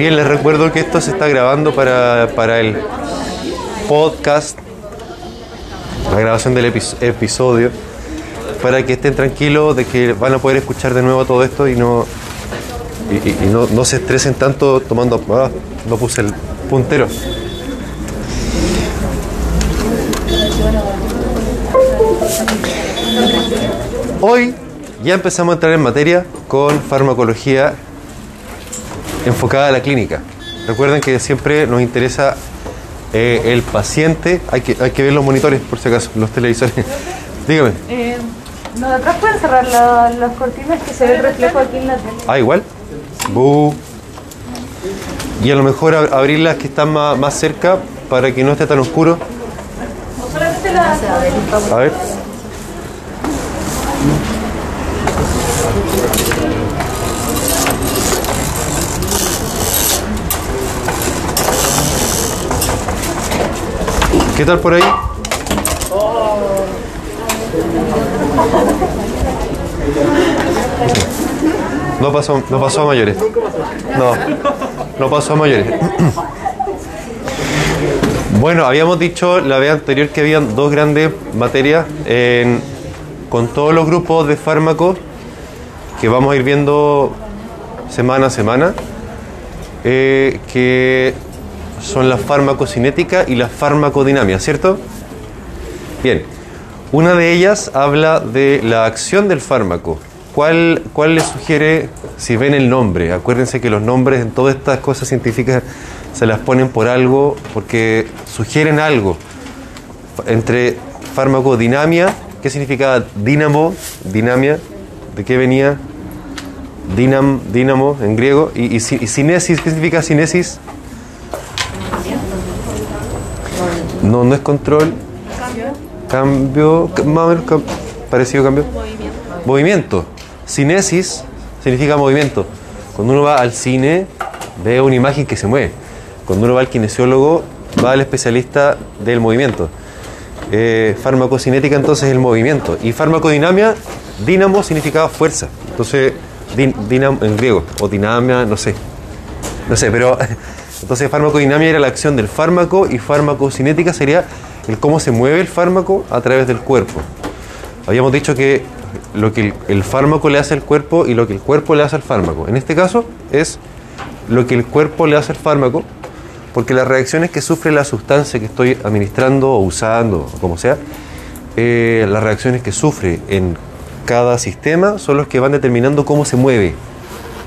Bien, les recuerdo que esto se está grabando para, para el podcast, la grabación del epi- episodio, para que estén tranquilos de que van a poder escuchar de nuevo todo esto y no y no, no se estresen tanto tomando... Ah, no puse el puntero. Hoy ya empezamos a entrar en materia con farmacología enfocada a la clínica. Recuerden que siempre nos interesa eh, el paciente. Hay que, hay que ver los monitores, por si acaso, los televisores. Dígame. Eh, no, de atrás pueden cerrar la- las cortinas que se ve el reflejo aquí en la tele. Ah, igual. Bu. Y a lo mejor ab- abrir las que están más, más cerca para que no esté tan oscuro. A ver. ¿Qué tal por ahí? No pasó, no pasó a mayores. No, no pasó a mayores. Bueno, habíamos dicho la vez anterior que habían dos grandes materias con todos los grupos de fármacos que vamos a ir viendo semana a semana, eh, que son la farmacocinética y la farmacodinamia, ¿cierto? Bien, una de ellas habla de la acción del fármaco. ¿Cuál, ¿Cuál le sugiere, si ven el nombre? Acuérdense que los nombres en todas estas cosas científicas se las ponen por algo, porque sugieren algo. Entre farmacodinamia, ¿qué significa dínamo? Dinamia, ¿de qué venía? Dinam, dínamo en griego. Y, y, y cinesis, ¿qué significa cinesis? No, no es control. Cambio, ca- más o menos cam- parecido cambio. Movimiento. Cinesis significa movimiento. Cuando uno va al cine, ve una imagen que se mueve. Cuando uno va al kinesiólogo, va al especialista del movimiento. Eh, farmacocinética entonces es el movimiento. Y farmacodinamia, dínamo significaba fuerza. Entonces, din- dínamo en griego, o dinamia, no sé. No sé, pero entonces farmacodinamia era la acción del fármaco y farmacocinética sería el cómo se mueve el fármaco a través del cuerpo. Habíamos dicho que lo que el, fármaco le hace al cuerpo y lo que el cuerpo le hace al fármaco. En este caso es lo que el cuerpo le hace al fármaco, porque las reacciones que sufre la sustancia que estoy administrando o usando, o como sea, eh, las reacciones que sufre en cada sistema son los que van determinando cómo se mueve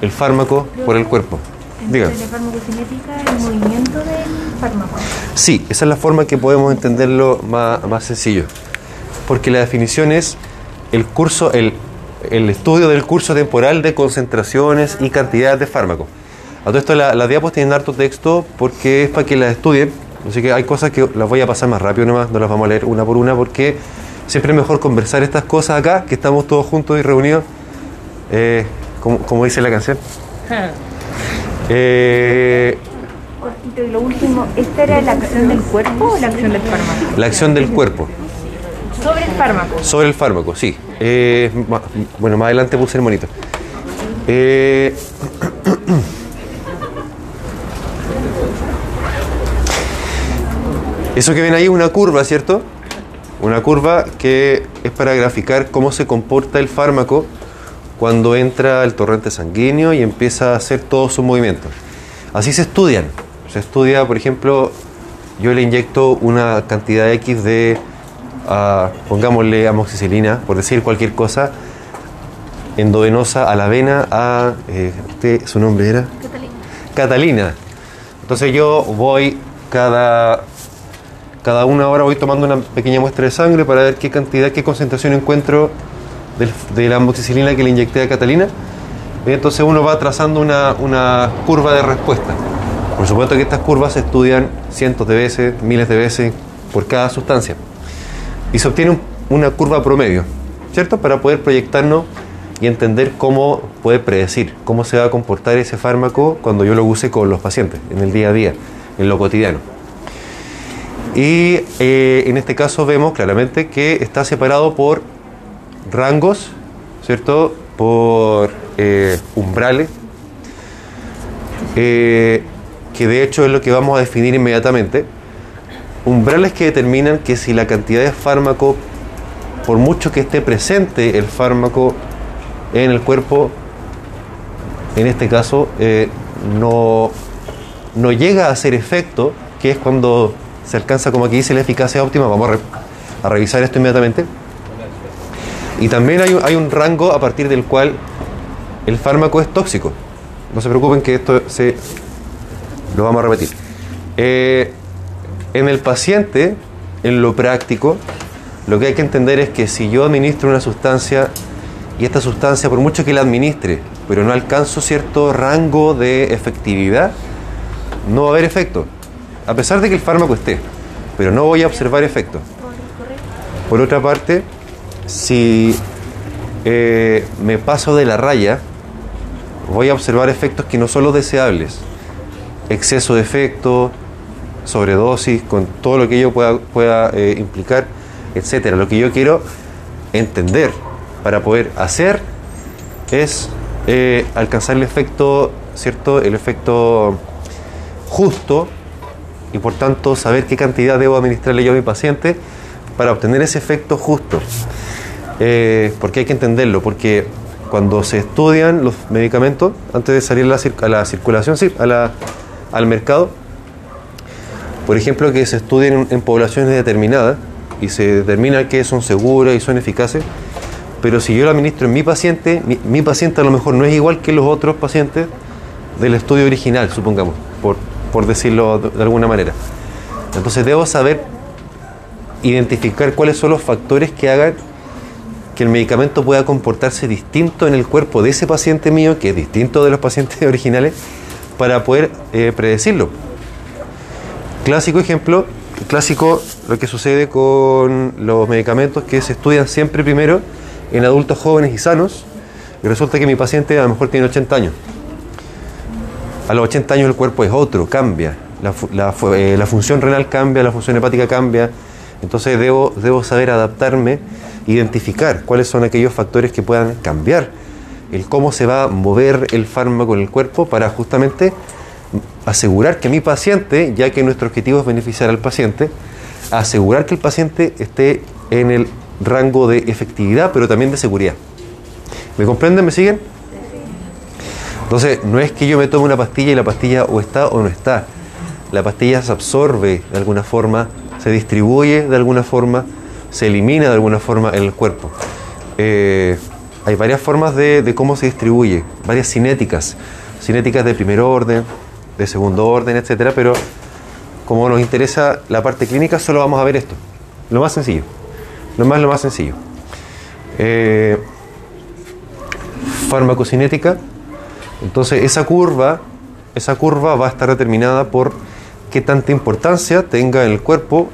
el fármaco por el cuerpo. Dígame. Entre la farmacocinética el movimiento del fármaco. Sí, esa es la forma que podemos entenderlo más, más sencillo. Porque la definición es el curso, el, el estudio del curso temporal de concentraciones y cantidades de fármacos. A todo esto la- las diapos tienen harto texto porque es para que las estudien. Así que hay cosas que las voy a pasar más rápido nomás, no las vamos a leer una por una porque siempre es mejor conversar estas cosas acá, que estamos todos juntos y reunidos, eh, como, como dice la canción. Eh, Cortito, y lo último, ¿esta era la acción del cuerpo o la acción del fármaco? la acción del cuerpo. Sobre el fármaco. Sobre el fármaco, sí. Eh, bueno, más adelante puse el monito. Eh, eso que ven ahí es una curva, ¿cierto? Una curva que es para graficar cómo se comporta el fármaco cuando entra el torrente sanguíneo y empieza a hacer todos sus movimientos. Así se estudian. Se estudia, por ejemplo, yo le inyecto una cantidad X de, ah, pongámosle amoxicilina, por decir cualquier cosa, endovenosa a la vena a, eh, usted, su nombre era? Catalina. Entonces yo voy cada, cada una hora voy tomando una pequeña muestra de sangre para ver qué cantidad, qué concentración encuentro de la amoxicilina que le inyecté a Catalina. Entonces uno va trazando una, una curva de respuesta. Por supuesto que estas curvas se estudian cientos de veces, miles de veces por cada sustancia. Y se obtiene un- una curva promedio, ¿cierto? Para poder proyectarnos y entender cómo puede predecir, cómo se va a comportar ese fármaco cuando yo lo use con los pacientes, en el día a día, en lo cotidiano. Y eh, en este caso vemos claramente que está separado por rangos, ¿cierto? Por eh, umbrales. eh, que de hecho es lo que vamos a definir inmediatamente. Umbrales que determinan que si la cantidad de fármaco, por mucho que esté presente el fármaco en el cuerpo, en este caso, eh, no, no llega a hacer efecto, que es cuando se alcanza, como aquí dice, la eficacia óptima. Vamos a, re- a revisar esto inmediatamente. Y también hay, un- hay un rango a partir del cual el fármaco es tóxico. No se preocupen que esto se lo vamos a repetir. Eh, en el paciente, en lo práctico, lo que hay que entender es que si yo administro una sustancia y esta sustancia, por mucho que la administre, pero no alcanzo cierto rango de efectividad, no va a haber efecto. A pesar de que el fármaco esté, pero no voy a observar efecto. Por otra parte, si eh, me paso de la raya, voy a observar efectos que no son los deseables. Exceso de efecto, sobredosis, con todo lo que ello pueda, eh, implicar, etcétera. Lo que yo quiero entender para poder hacer es eh, alcanzar el efecto, ¿cierto? El efecto justo y por tanto saber qué cantidad debo administrarle yo a mi paciente para obtener ese efecto justo. Eh, porque hay que entenderlo, porque cuando se estudian los medicamentos, antes de salir a la, cir- a la circulación, a la- al mercado, por ejemplo, que se estudien en, poblaciones determinadas y se determina que son seguras y son eficaces, pero si yo lo administro en mi paciente, mi, paciente a lo mejor no es igual que los otros pacientes del estudio original, supongamos, por, por decirlo de, de alguna manera. Entonces debo saber identificar cuáles son los factores que hagan que el medicamento pueda comportarse distinto en el cuerpo de ese paciente mío, que es distinto de los pacientes originales, para poder eh, predecirlo. Clásico ejemplo, clásico lo que sucede con los medicamentos que se estudian siempre primero en adultos jóvenes y sanos, y resulta que mi paciente a lo mejor tiene 80 años. A los 80 años el cuerpo es otro, cambia. La, la eh, la función renal cambia, la función hepática cambia. Entonces debo, debo saber adaptarme, identificar cuáles son aquellos factores que puedan cambiar el cómo se va a mover el fármaco en el cuerpo para justamente asegurar que mi paciente, ya que nuestro objetivo es beneficiar al paciente, asegurar que el paciente esté en el rango de efectividad, pero también de seguridad. ¿Me comprenden? ¿Me siguen? Entonces, no es que yo me tome una pastilla y la pastilla o está o no está. La pastilla se absorbe de alguna forma, se distribuye de alguna forma, se elimina de alguna forma en el cuerpo. Eh, hay varias formas de, cómo se distribuye, varias cinéticas. Cinéticas de primer orden, de segundo orden, etcétera, pero como nos interesa la parte clínica, solo vamos a ver esto. Lo más sencillo. Lo más, lo más sencillo. Eh, farmacocinética. Entonces, esa curva, esa curva va a estar determinada por qué tanta importancia tenga en el cuerpo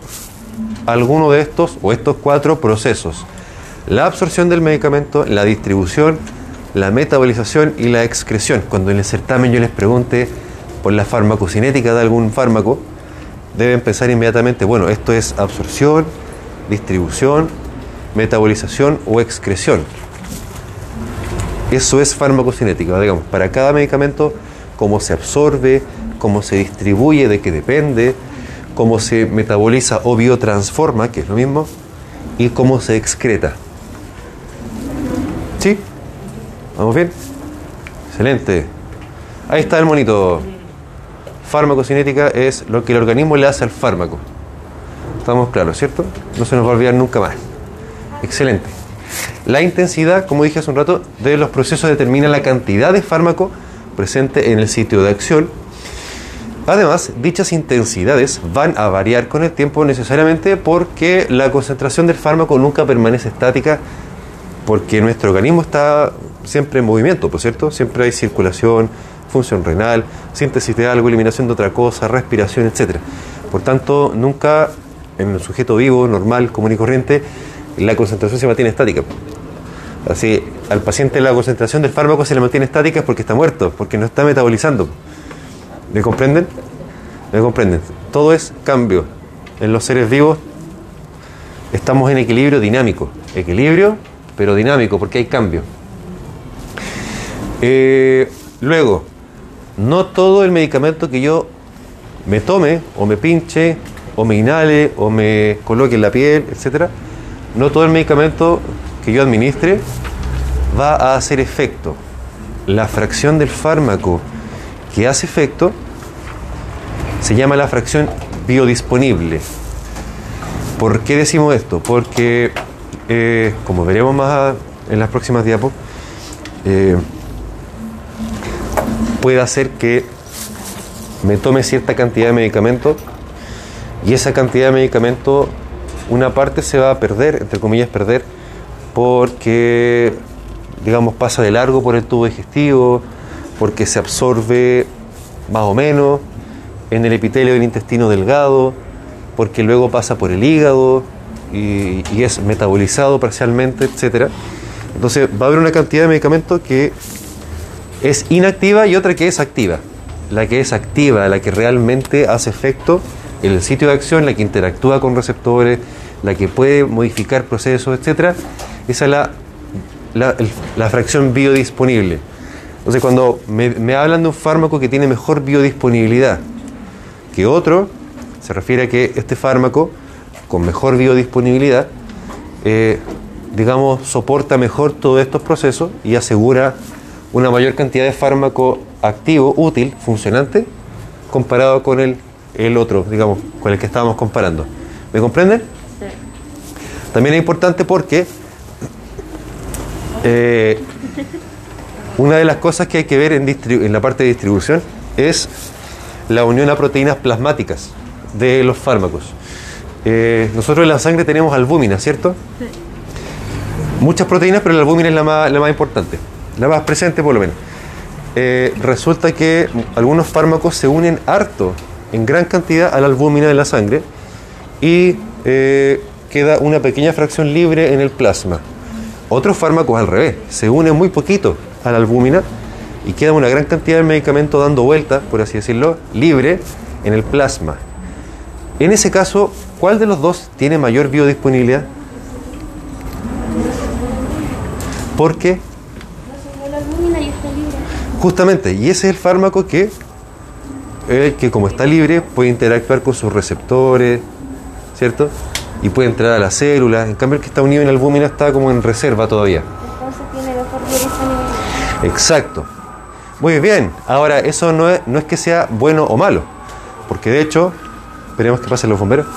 alguno de estos o estos cuatro procesos. La absorción del medicamento, la distribución, la metabolización y la excreción. Cuando en el certamen yo les pregunte por la farmacocinética de algún fármaco, deben pensar inmediatamente, bueno, esto es absorción, distribución, metabolización o excreción. Eso es farmacocinética, digamos, para cada medicamento, cómo se absorbe, cómo se distribuye, de qué depende, cómo se metaboliza o biotransforma, que es lo mismo, y cómo se excreta. ¿Sí? ¿Vamos bien? Excelente. Ahí está el monito. Farmacocinética es lo que el organismo le hace al fármaco. Estamos claros, ¿cierto? No se nos va a olvidar nunca más. Excelente. La intensidad, como dije hace un rato, de los procesos determina la cantidad de fármaco presente en el sitio de acción. Además, dichas intensidades van a variar con el tiempo necesariamente porque la concentración del fármaco nunca permanece estática porque nuestro organismo está siempre en movimiento, ¿por cierto? Siempre hay circulación, función renal, síntesis de algo, eliminación de otra cosa, respiración, etc. Por tanto, nunca en un sujeto vivo, normal, común y corriente, la concentración se mantiene estática. Así, al paciente la concentración del fármaco se le mantiene estática porque está muerto, porque no está metabolizando. ¿Me comprenden? ¿Me comprenden? Todo es cambio. En los seres vivos estamos en equilibrio dinámico. Equilibrio, pero dinámico, porque hay cambio. Eh, luego, no todo el medicamento que yo me tome o me pinche o me inhale o me coloque en la piel, etcétera, no todo el medicamento que yo administre va a hacer efecto. La fracción del fármaco que hace efecto se llama la fracción biodisponible. ¿Por qué decimos esto? Porque, eh, como veremos más en las próximas diapos, eh, puede hacer que me tome cierta cantidad de medicamento y esa cantidad de medicamento, una parte se va a perder, entre comillas perder, porque, digamos, pasa de largo por el tubo digestivo, porque se absorbe más o menos en el epitelio del intestino delgado, porque luego pasa por el hígado y, es metabolizado parcialmente, etc. Entonces va a haber una cantidad de medicamentos que es inactiva y otra que es activa. La que es activa, la que realmente hace efecto en el sitio de acción, la que interactúa con receptores, la que puede modificar procesos, etcétera, esa es la fracción biodisponible. Entonces, cuando me, me hablan de un fármaco que tiene mejor biodisponibilidad que otro, se refiere a que este fármaco, con mejor biodisponibilidad, eh, digamos, soporta mejor todos estos procesos y asegura una mayor cantidad de fármaco activo, útil, funcionante, comparado con el, el otro, digamos, con el que estábamos comparando. ¿Me comprenden? También es importante porque eh, una de las cosas que hay que ver en, la parte de distribución es la unión a proteínas plasmáticas de los fármacos. Eh, nosotros en la sangre tenemos albúmina, ¿cierto? Muchas proteínas, pero la albúmina es la más, la más importante, la más presente por lo menos. Eh, resulta que algunos fármacos se unen harto, en gran cantidad, a la albúmina de la sangre y eh, queda una pequeña fracción libre en el plasma. Otros fármacos al revés, se unen muy poquito a la albúmina y queda una gran cantidad de medicamento dando vuelta, por así decirlo, libre en el plasma. En ese caso, ¿cuál de los dos tiene mayor biodisponibilidad? Porque. Justamente, y ese es el fármaco que, que como está libre, puede interactuar con sus receptores, ¿cierto? Y puede entrar a las células. En cambio, el que está unido en albúmina está como en reserva todavía. Entonces tiene mejor biodisponibilidad. Exacto. Muy bien. Ahora, eso no es, no es que sea bueno o malo, porque de hecho, esperemos que pasen los bomberos.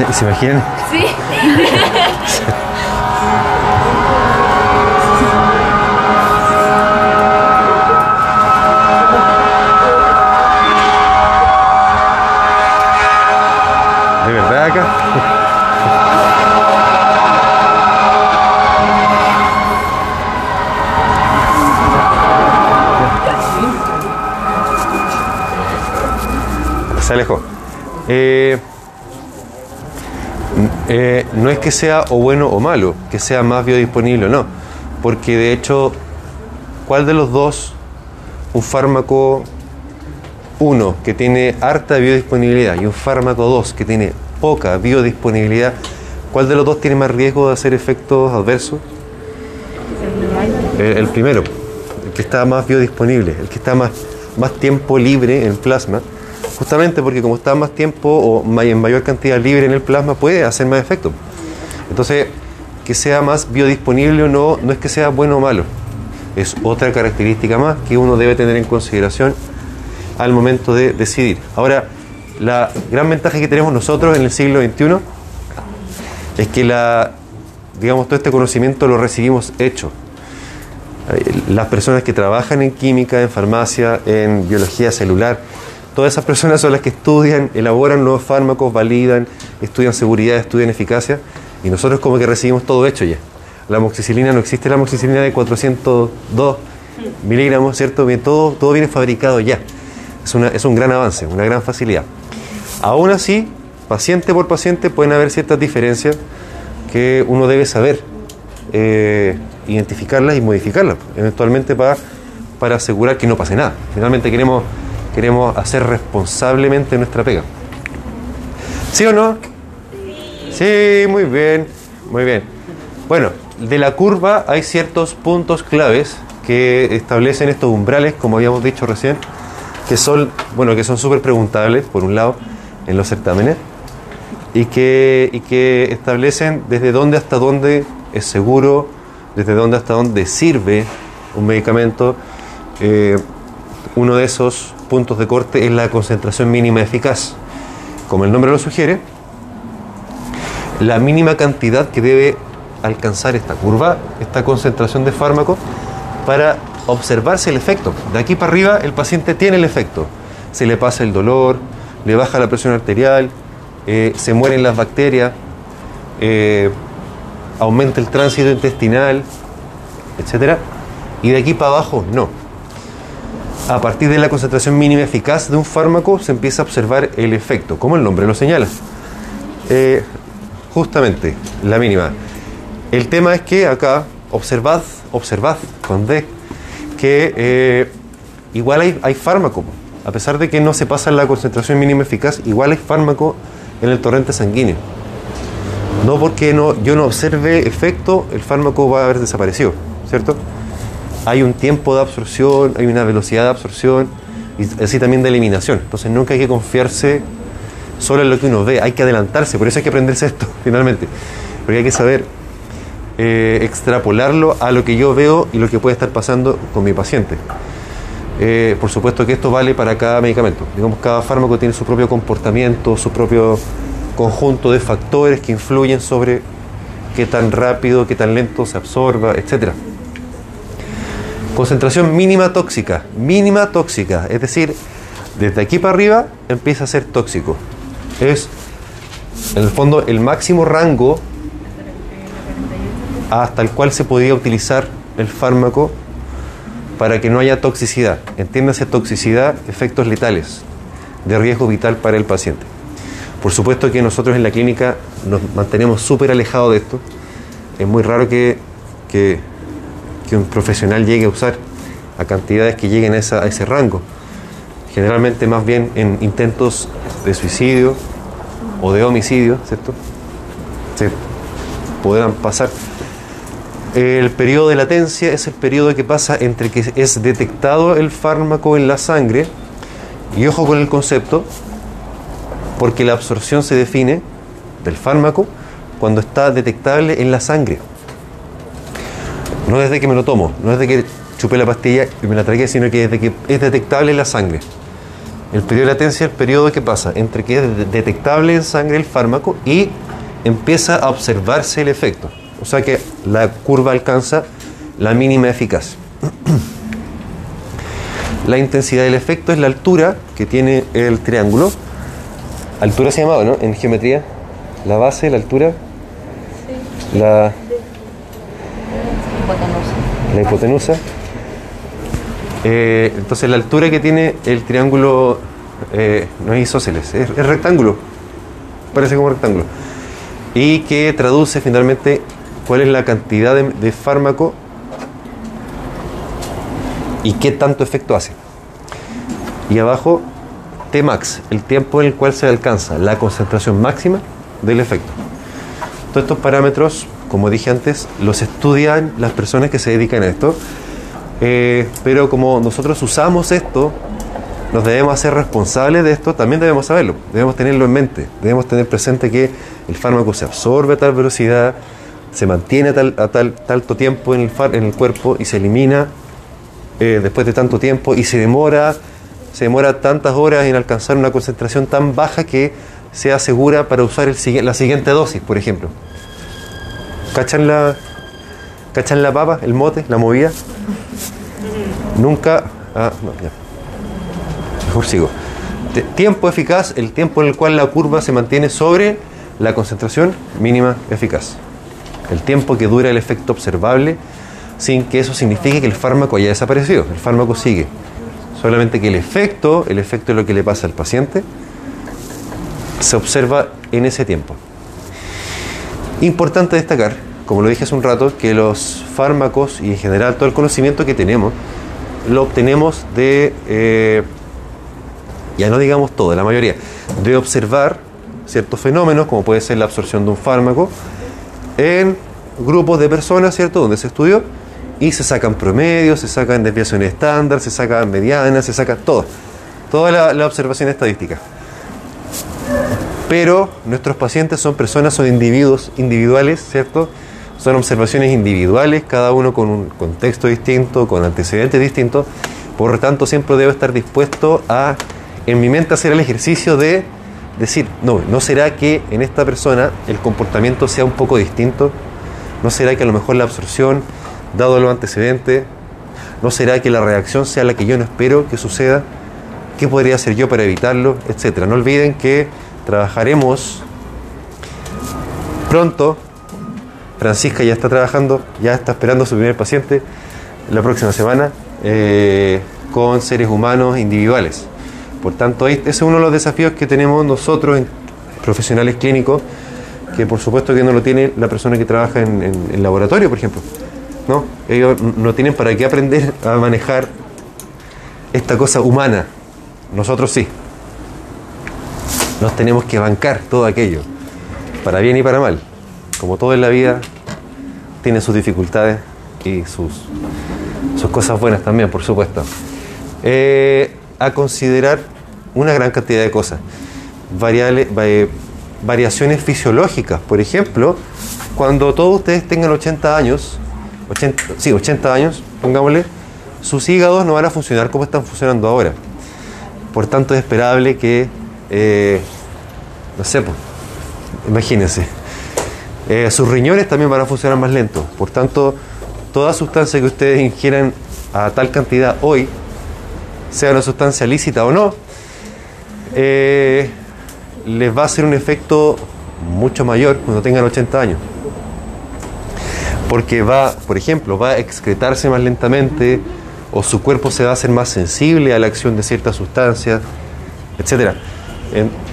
¿Se imaginan? Sí. Eh, eh, no es que sea o bueno o malo, que sea más biodisponible o no, porque de hecho, ¿cuál de los dos, un fármaco 1 que tiene harta biodisponibilidad y un fármaco 2 que tiene poca biodisponibilidad, ¿cuál de los dos tiene más riesgo de hacer efectos adversos? El, el primero, el que está más biodisponible, el que está más, más tiempo libre en plasma, justamente porque como está más tiempo o en mayor cantidad libre en el plasma puede hacer más efecto. Entonces, que sea más biodisponible o no, no es que sea bueno o malo, es otra característica más que uno debe tener en consideración al momento de decidir. Ahora, la gran ventaja que tenemos nosotros en el siglo XXI es que la, digamos, todo este conocimiento lo recibimos hecho. Las personas que trabajan en química, en farmacia, en biología celular, todas esas personas son las que estudian, elaboran nuevos fármacos, validan, estudian seguridad, estudian eficacia, y nosotros como que recibimos todo hecho ya. La amoxicilina, no existe la amoxicilina de 402 miligramos, ¿cierto? Todo, todo viene fabricado ya. Es, es un gran avance, una gran facilidad. Aún así, paciente por paciente pueden haber ciertas diferencias que uno debe saber eh, identificarlas y modificarlas, eventualmente para, para asegurar que no pase nada. Finalmente queremos, queremos hacer responsablemente nuestra pega. ¿Sí o no? Sí, muy bien, muy bien. Bueno, de la curva hay ciertos puntos claves que establecen estos umbrales, como habíamos dicho recién, que son, bueno, que son súper preguntables, por un lado, en los certámenes, y que, y que establecen desde dónde hasta dónde es seguro, desde dónde hasta dónde sirve un medicamento. Eh, uno de esos puntos de corte es la concentración mínima eficaz. Como el nombre lo sugiere, la mínima cantidad que debe alcanzar esta curva, esta concentración de fármaco, para observarse el efecto. De aquí para arriba el paciente tiene el efecto. Se le pasa el dolor, le baja la presión arterial, eh, se mueren las bacterias, eh, aumenta el tránsito intestinal, etc. Y de aquí para abajo no. A partir de la concentración mínima eficaz de un fármaco se empieza a observar el efecto, como el nombre lo señala. Eh, justamente, la mínima. El tema es que acá observad, observad con D, que eh, igual hay, hay fármaco, a pesar de que no se pasa la concentración mínima eficaz, igual hay fármaco en el torrente sanguíneo. No porque no, yo no observe efecto, el fármaco va a haber desaparecido, ¿cierto? Hay un tiempo de absorción, hay una velocidad de absorción y así también de eliminación. Entonces nunca hay que confiarse solo en lo que uno ve, hay que adelantarse, por eso hay que aprenderse esto, finalmente. Porque hay que saber eh, extrapolarlo a lo que yo veo y lo que puede estar pasando con mi paciente. Eh, por supuesto que esto vale para cada medicamento. Digamos, cada fármaco tiene su propio comportamiento, su propio conjunto de factores que influyen sobre qué tan rápido, qué tan lento se absorba, etc. Concentración mínima tóxica, mínima tóxica, es decir, desde aquí para arriba empieza a ser tóxico. Es, en el fondo, el máximo rango hasta el cual se podía utilizar el fármaco para que no haya toxicidad. Entiéndase toxicidad, efectos letales de riesgo vital para el paciente. Por supuesto que nosotros en la clínica nos mantenemos súper alejados de esto. Es muy raro que, que, un profesional llegue a usar a cantidades que lleguen a ese rango. Generalmente más bien en intentos de suicidio o de homicidio, ¿cierto? Se podrán pasar. El periodo de latencia es el periodo que pasa entre que es detectado el fármaco en la sangre, y ojo con el concepto, porque la absorción se define del fármaco cuando está detectable en la sangre. No desde que me lo tomo, no desde que chupé la pastilla y me la tragué, sino que desde que es detectable en la sangre. El periodo de latencia es el periodo que pasa entre que es detectable en sangre el fármaco y empieza a observarse el efecto. O sea que la curva alcanza la mínima eficaz. La intensidad del efecto es la altura que tiene el triángulo Altura se llamaba, ¿no? En geometría. La base, la altura. Sí. La. La hipotenusa. Eh, entonces la altura que tiene el triángulo eh, no es isósceles, es, rectángulo. Parece como rectángulo. Y que traduce finalmente cuál es la cantidad de fármaco y qué tanto efecto hace. Y abajo Tmax, el tiempo en el cual se alcanza la concentración máxima del efecto. Todos estos parámetros, como dije antes, los estudian las personas que se dedican a esto, eh, pero como nosotros usamos esto, nos debemos hacer responsables de esto, también debemos saberlo, debemos tenerlo en mente, debemos tener presente que el fármaco se absorbe a tal velocidad, se mantiene a tal, tal tanto tiempo en el, en el cuerpo y se elimina eh, después de tanto tiempo y se demora se demora tantas horas en alcanzar una concentración tan baja que sea segura para usar el, la siguiente dosis, por ejemplo. ¿Cachan la, ¿Cachan la papa, el mote, la movida? Nunca... Ah, no, ya. Mejor sigo. tiempo eficaz, el tiempo en el cual la curva se mantiene sobre la concentración mínima eficaz. El tiempo que dura el efecto observable sin que eso signifique que el fármaco haya desaparecido. El fármaco sigue. Solamente que el efecto, el efecto de lo que le pasa al paciente, se observa en ese tiempo. Importante destacar, como lo dije hace un rato, que los fármacos y en general todo el conocimiento que tenemos lo obtenemos de, eh, ya no digamos todo, la mayoría, de observar ciertos fenómenos, como puede ser la absorción de un fármaco, en grupos de personas, ¿cierto?, donde se estudió, y se sacan promedios, se sacan desviaciones estándar, se sacan medianas, se saca todo, toda la, la observación estadística. Pero nuestros pacientes son personas, son individuos individuales, ¿cierto? Son observaciones individuales, cada uno con un contexto distinto, con antecedentes distintos. Por lo tanto, siempre debo estar dispuesto a, en mi mente, hacer el ejercicio de decir, no, ¿no será que en esta persona el comportamiento sea un poco distinto? ¿No será que a lo mejor la absorción, dado los antecedentes, no será que la reacción sea la que yo no espero que suceda? ¿Qué podría hacer yo para evitarlo? Etcétera. No olviden que trabajaremos pronto. Francisca ya está trabajando, ya está esperando a su primer paciente la próxima semana eh, con seres humanos individuales. Por tanto, ese es uno de los desafíos que tenemos nosotros, en profesionales clínicos, que por supuesto que no lo tiene la persona que trabaja en, el laboratorio, por ejemplo. ¿no? Ellos no tienen para qué aprender a manejar esta cosa humana. Nosotros sí. Nos tenemos que bancar todo aquello, para bien y para mal. Como todo en la vida, tiene sus dificultades y sus, cosas buenas también, por supuesto. Eh, a considerar una gran cantidad de cosas. Variables, variaciones fisiológicas, por ejemplo, cuando todos ustedes tengan 80 años, 80, sí, 80 años, pongámosle, sus hígados no van a funcionar como están funcionando ahora. Por tanto, es esperable que, eh, no sé, pues, imagínense, eh, sus riñones también van a funcionar más lento. Por tanto, toda sustancia que ustedes ingieran a tal cantidad hoy, sea una sustancia lícita o no, eh, les va a hacer un efecto mucho mayor cuando tengan 80 años. Porque va, por ejemplo, va a excretarse más lentamente o su cuerpo se va a hacer más sensible a la acción de ciertas sustancias,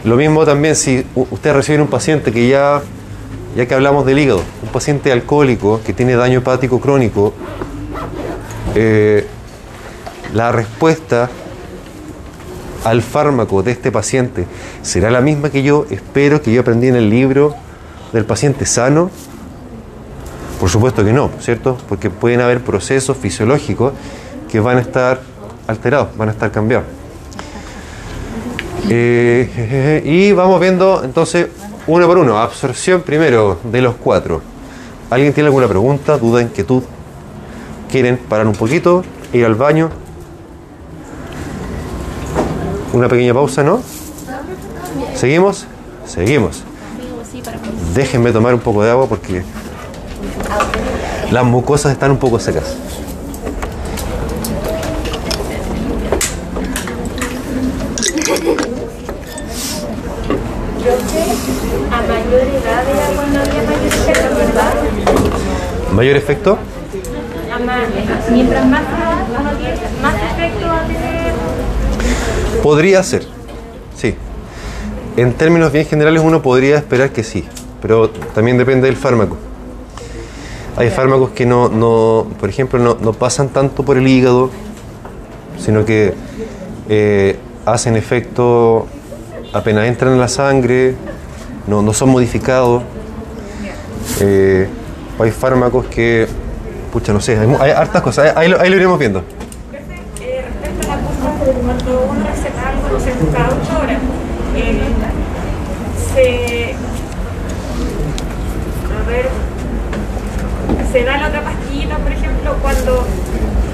lo mismo también si usted recibe un paciente que ya, ya que hablamos del hígado, un paciente alcohólico que tiene daño hepático crónico, eh, la respuesta al fármaco de este paciente será la misma que yo espero que yo aprendí en el libro del paciente sano? Por supuesto que no, ¿cierto? Porque pueden haber procesos fisiológicos que van a estar alterados, van a estar cambiados. Eh, y vamos viendo entonces uno por uno. Absorción primero de los cuatro. ¿Alguien tiene alguna pregunta, duda, inquietud? ¿Quieren parar un poquito, ir al baño? Una pequeña pausa, ¿no? ¿Seguimos? Seguimos. Déjenme tomar un poco de agua porque las mucosas están un poco secas. A mayor edad era cuando había mayor efecto, ¿verdad? ¿Mayor efecto? Mientras más más efecto va a tener. Podría ser, sí. En términos bien generales uno podría esperar que sí, pero también depende del fármaco. Hay fármacos que no, no por ejemplo, no, no pasan tanto por el hígado, sino que eh, hacen efecto apenas entran en la sangre, no, no son modificados. Eh, hay fármacos que, pucha, no sé, hay, hay hartas cosas, ahí, lo, ahí lo iremos viendo. Eh, respecto a la curva, cuando uno receta algo, no sé, cada ocho horas, eh, se. A ver. ¿Se da la otra pastillita, por ejemplo, cuando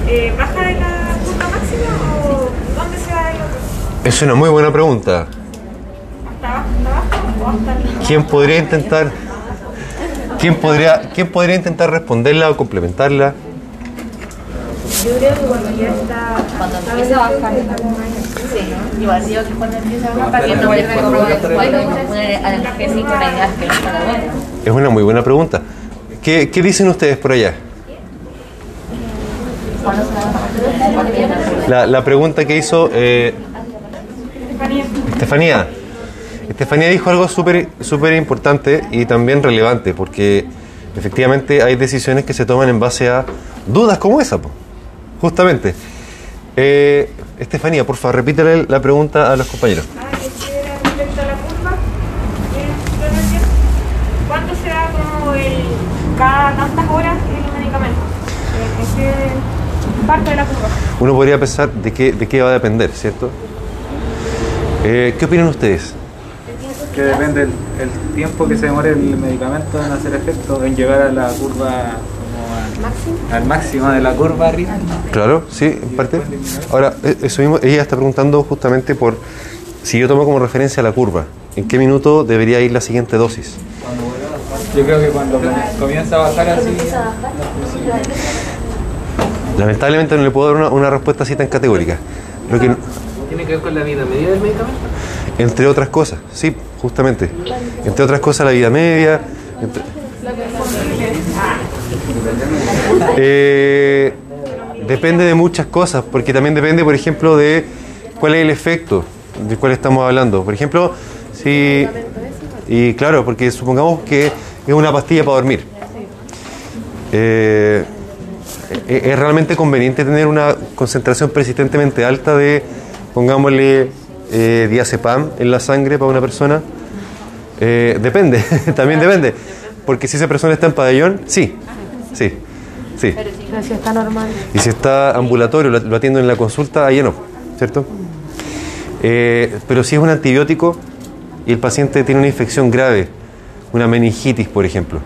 eh, baja de la curva máxima o dónde se da el otro? Es una muy buena pregunta. ¿Hasta abajo, hasta abajo o hasta arriba? ¿Quién podría intentar, quién podría, quién podría intentar responderla o complementarla? Yo creo que cuando ya está. Cuando empieza a bajar. Sí, igual digo que cuando empieza a bajar, comer después, no poner analgésico, la idea es que bueno. Es una muy buena pregunta. ¿Qué, qué dicen ustedes por allá? La, la pregunta que hizo eh, Estefanía. Estefanía dijo algo súper súper importante y también relevante, porque efectivamente hay decisiones que se toman en base a dudas como esa, po. justamente. Eh, Estefanía, por favor, repítele la pregunta a los compañeros. Ah, eh. ¿Cuánto se da como el, cada tantas horas el medicamento? Eh, ¿En qué parte de la curva? Uno podría pensar de qué, de qué va a depender, ¿cierto? Eh, ¿Qué opinan ustedes? Que depende el, el tiempo que se demore el medicamento en hacer efecto, en llegar a la curva como al, al máximo de la curva arriba. Claro, sí, en parte. Ahora, e- eso mismo, ella está preguntando justamente por si yo tomo como referencia la curva, ¿en qué minuto debería ir la siguiente dosis? Yo creo que cuando comienza a bajar así, Lamentablemente no le puedo dar una, una respuesta así tan categórica. Lo que, ¿Tiene que ver con la vida media del medicamento? Entre otras cosas, sí, justamente. Entre otras cosas, la vida media. Eh, depende de muchas cosas, porque también depende, por ejemplo, de cuál es el efecto del cual estamos hablando. Por ejemplo, si. Y claro, porque supongamos que es una pastilla para dormir. Eh, ¿es es realmente conveniente tener una concentración persistentemente alta de, pongámosle, eh, diazepam en la sangre para una persona? Eh, depende, también depende. Porque si esa persona está en pabellón, sí, sí, sí. Pero si está normal. Y si está ambulatorio, lo, atiendo en la consulta, ahí no, ¿cierto? Eh, pero si es un antibiótico y el paciente tiene una infección grave, una meningitis, por ejemplo,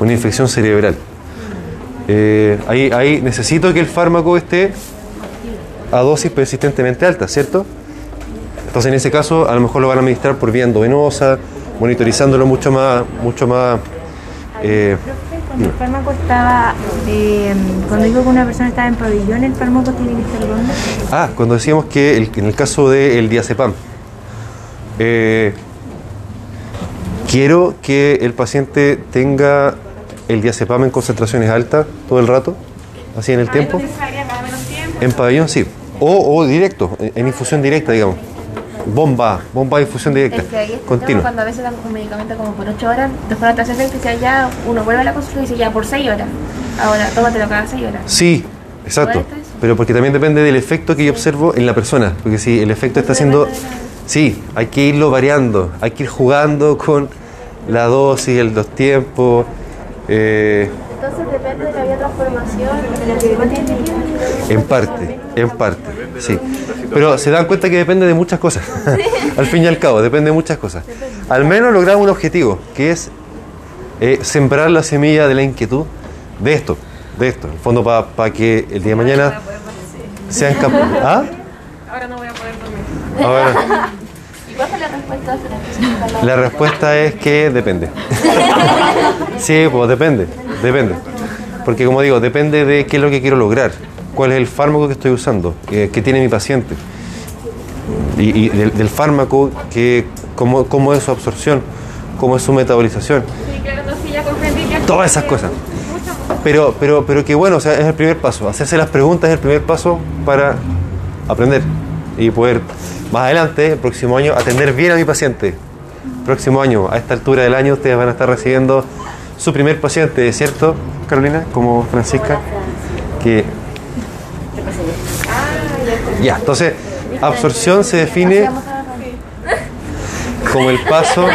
una infección cerebral, eh, ahí, ahí necesito que el fármaco esté a dosis persistentemente alta, ¿cierto? Entonces en ese caso a lo mejor lo van a administrar por vía endovenosa, monitorizándolo mucho más, mucho más. eh, Cuando el fármaco estaba, eh, cuando digo que una persona estaba en pabellón, el fármaco tiene que estar dónde? Ah, cuando decíamos que el- en el caso del diazepam, eh, quiero que el paciente tenga el diazepam en concentraciones altas todo el rato, así en el tiempo. Menos tiempo. En pabellón sí, o, o directo, en, en infusión directa, digamos. Bomba, bomba de infusión directa, Es que ahí es el tema continua. cuando a veces dan un medicamento como por 8 horas, después te hace efecto y ya uno vuelve a la consulta y dice ya por 6 horas. Ahora, tómatelo cada 6 horas. Sí, exacto. Pero porque también depende del efecto que yo observo en la persona. Porque si el efecto está siendo... Sí, hay que irlo variando, hay que ir jugando con la dosis, el- los tiempos. eh, Entonces depende de la biotransformación de la que en parte, en parte, sí. Pero se dan cuenta que depende de muchas cosas. al fin y al cabo, depende de muchas cosas. Al menos lograr un objetivo, que es eh, sembrar la semilla de la inquietud de esto, de esto. En el fondo, para que el día de mañana sean capaces... ¿Ah? Ahora no voy a poder dormir. Ahora, ¿Y cuál fue la respuesta? La respuesta es que depende. Sí, pues depende, depende. Porque como digo, depende de qué es lo que quiero lograr, cuál es el fármaco que estoy usando, eh, que tiene mi paciente. Y, y del, del fármaco, que, cómo, cómo es su absorción, cómo es su metabolización, Sí, claro, entonces ya comprendí que todas esas cosas. Pero, pero, pero que bueno, o sea, es el primer paso. Hacerse las preguntas es el primer paso para aprender y poder más adelante, el próximo año, atender bien a mi paciente. Próximo año, a esta altura del año, ustedes van a estar recibiendo su primer paciente, ¿cierto, Carolina? Como Francisca. Que... Ya, entonces, absorción se define como el paso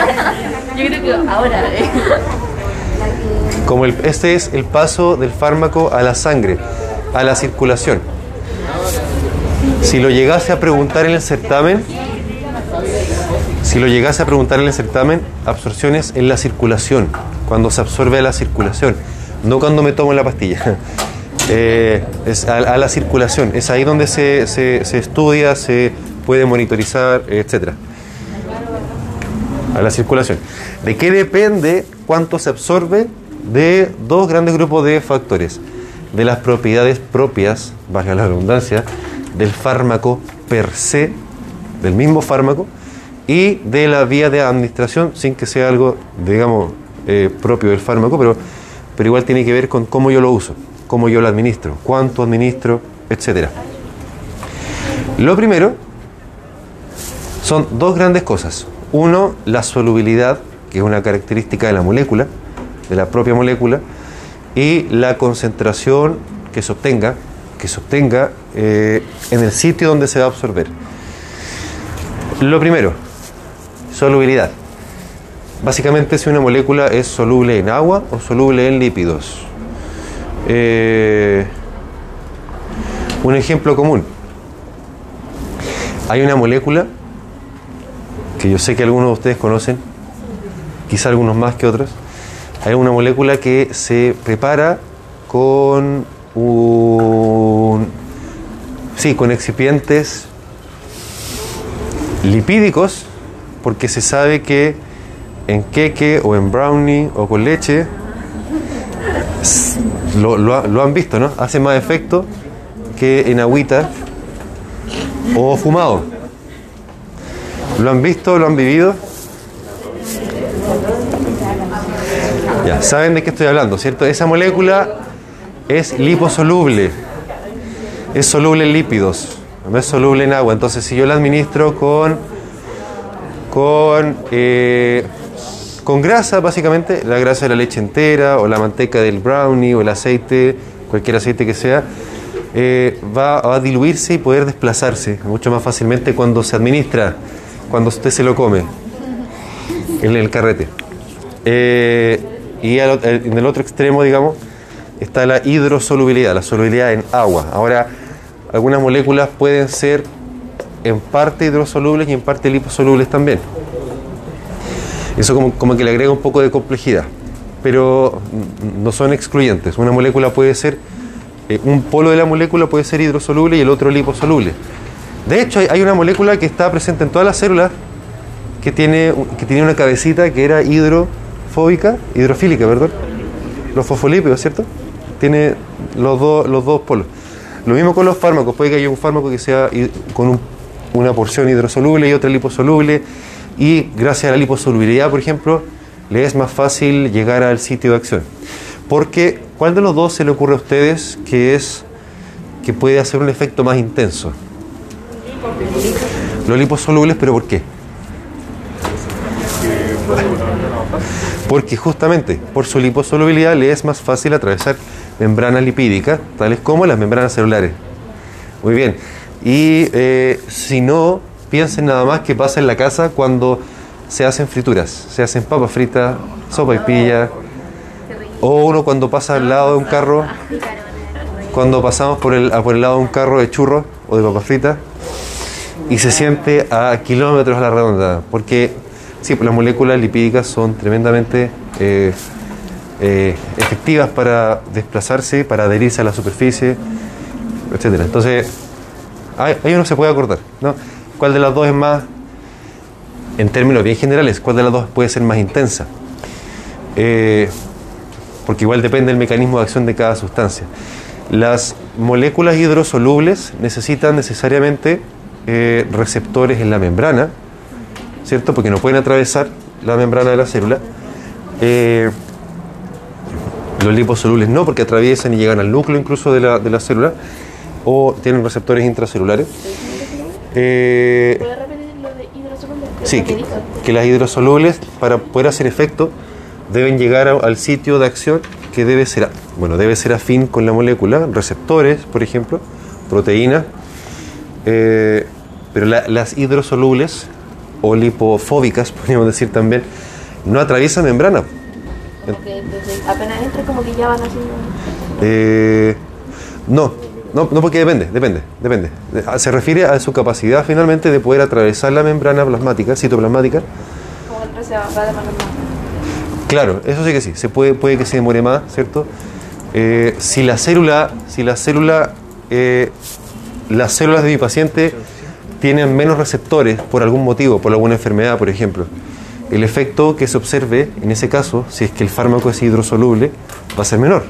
Yo creo que ahora, eh. como el, este es el paso del fármaco a la sangre, a la circulación. Si lo llegase a preguntar en el certamen, si lo llegase a preguntar en el certamen, absorciones en la circulación, cuando se absorbe a la circulación, no cuando me tomo la pastilla. Eh, a, la circulación, es ahí donde se, se- se estudia, se puede monitorizar, etcétera a la circulación. ¿De qué depende cuánto se absorbe? De dos grandes grupos de factores. De las propiedades propias, valga la redundancia, del fármaco per se, del mismo fármaco, y de la vía de administración, sin que sea algo, digamos, eh, propio del fármaco, pero, pero igual tiene que ver con cómo yo lo uso, cómo yo lo administro, cuánto administro, etcétera. Lo primero son dos grandes cosas. Uno, la solubilidad, que es una característica de la molécula, de la propia molécula y la concentración que se obtenga, que se obtenga eh, en el sitio donde se va a absorber. Lo primero, solubilidad. Básicamente si una molécula es soluble en agua o soluble en lípidos. Eh, un ejemplo común. Hay una molécula que yo sé que algunos de ustedes conocen, quizá algunos más que otros. Hay una molécula que se prepara con un sí, con excipientes lipídicos, porque se sabe que en queque o en brownie o con leche lo, lo, lo han visto, ¿no? Hace más efecto que en agüita o fumado. ¿Lo han visto? ¿Lo han vivido? Ya, saben de qué estoy hablando, ¿cierto? Esa molécula es liposoluble, es soluble en lípidos, no es soluble en agua. Entonces, si yo la administro con, con, eh, con grasa, básicamente, la grasa de la leche entera, o la manteca del brownie, o el aceite, cualquier aceite que sea, eh, va a diluirse y poder desplazarse mucho más fácilmente cuando se administra, cuando usted se lo come en el carrete. Eh, y al, en el otro extremo, digamos, está la hidrosolubilidad, la solubilidad en agua. Ahora, algunas moléculas pueden ser en parte hidrosolubles y en parte liposolubles también. Eso como, como que le agrega un poco de complejidad, pero no son excluyentes. Una molécula puede ser, eh, un polo de la molécula puede ser hidrosoluble y el otro liposoluble. De hecho, hay, una molécula que está presente en todas las células que tiene, que tiene una cabecita que era hidrofóbica, hidrofílica, perdón. Los fosfolípidos, ¿cierto? Tiene los, dos los dos polos. Lo mismo con los fármacos, puede que haya un fármaco que sea con un- una porción hidrosoluble y otra liposoluble, y gracias a la liposolubilidad, por ejemplo, le es más fácil llegar al sitio de acción. Porque, ¿cuál de los dos se le ocurre a ustedes que es que puede hacer un efecto más intenso? Los liposolubles, pero ¿por qué? Porque justamente por su liposolubilidad le es más fácil atravesar membranas lipídicas, tales como las membranas celulares. Muy bien. Y eh, si no, piensen nada más que pasa en la casa cuando se hacen frituras, se hacen papas fritas, sopa y pilla, o uno cuando pasa al lado de un carro, cuando pasamos por el, por el lado de un carro de churros o de papas fritas, y se siente a kilómetros a la redonda, porque sí, pues las moléculas lipídicas son tremendamente eh, eh, efectivas para desplazarse, para adherirse a la superficie, etcétera. Entonces, ahí uno se puede acordar, ¿no? ¿Cuál de las dos es más, en términos bien generales, cuál de las dos puede ser más intensa? Eh, porque igual depende del mecanismo de acción de cada sustancia. Las moléculas hidrosolubles necesitan necesariamente eh, receptores en la membrana, ¿cierto? Porque no pueden atravesar la membrana de la célula. Eh, los liposolubles no, porque atraviesan y llegan al núcleo incluso de la, de la célula, o tienen receptores intracelulares. Eh, ¿Puedes repetir lo de hidrosoluble? Sí, que que, las hidrosolubles, para poder hacer efecto, deben llegar a- al sitio de acción que debe ser, bueno, debe ser afín con la molécula, receptores, por ejemplo, proteínas, eh, pero la- las hidrosolubles o lipofóbicas, podríamos decir también, no atraviesan membrana. Como que desde apenas entra como que ya van haciendo... Eh, no, no, no porque depende, depende, depende. De- Se refiere a su capacidad finalmente de poder atravesar la membrana plasmática, citoplasmática, Como el se va a demandar más. Claro, eso sí que sí, se puede, puede que se demore más, ¿cierto? Eh, si la célula, si la célula, eh, las células de mi paciente tienen menos receptores por algún motivo, por alguna enfermedad, por ejemplo, el efecto que se observe en ese caso, si es que el fármaco es hidrosoluble, va a ser menor,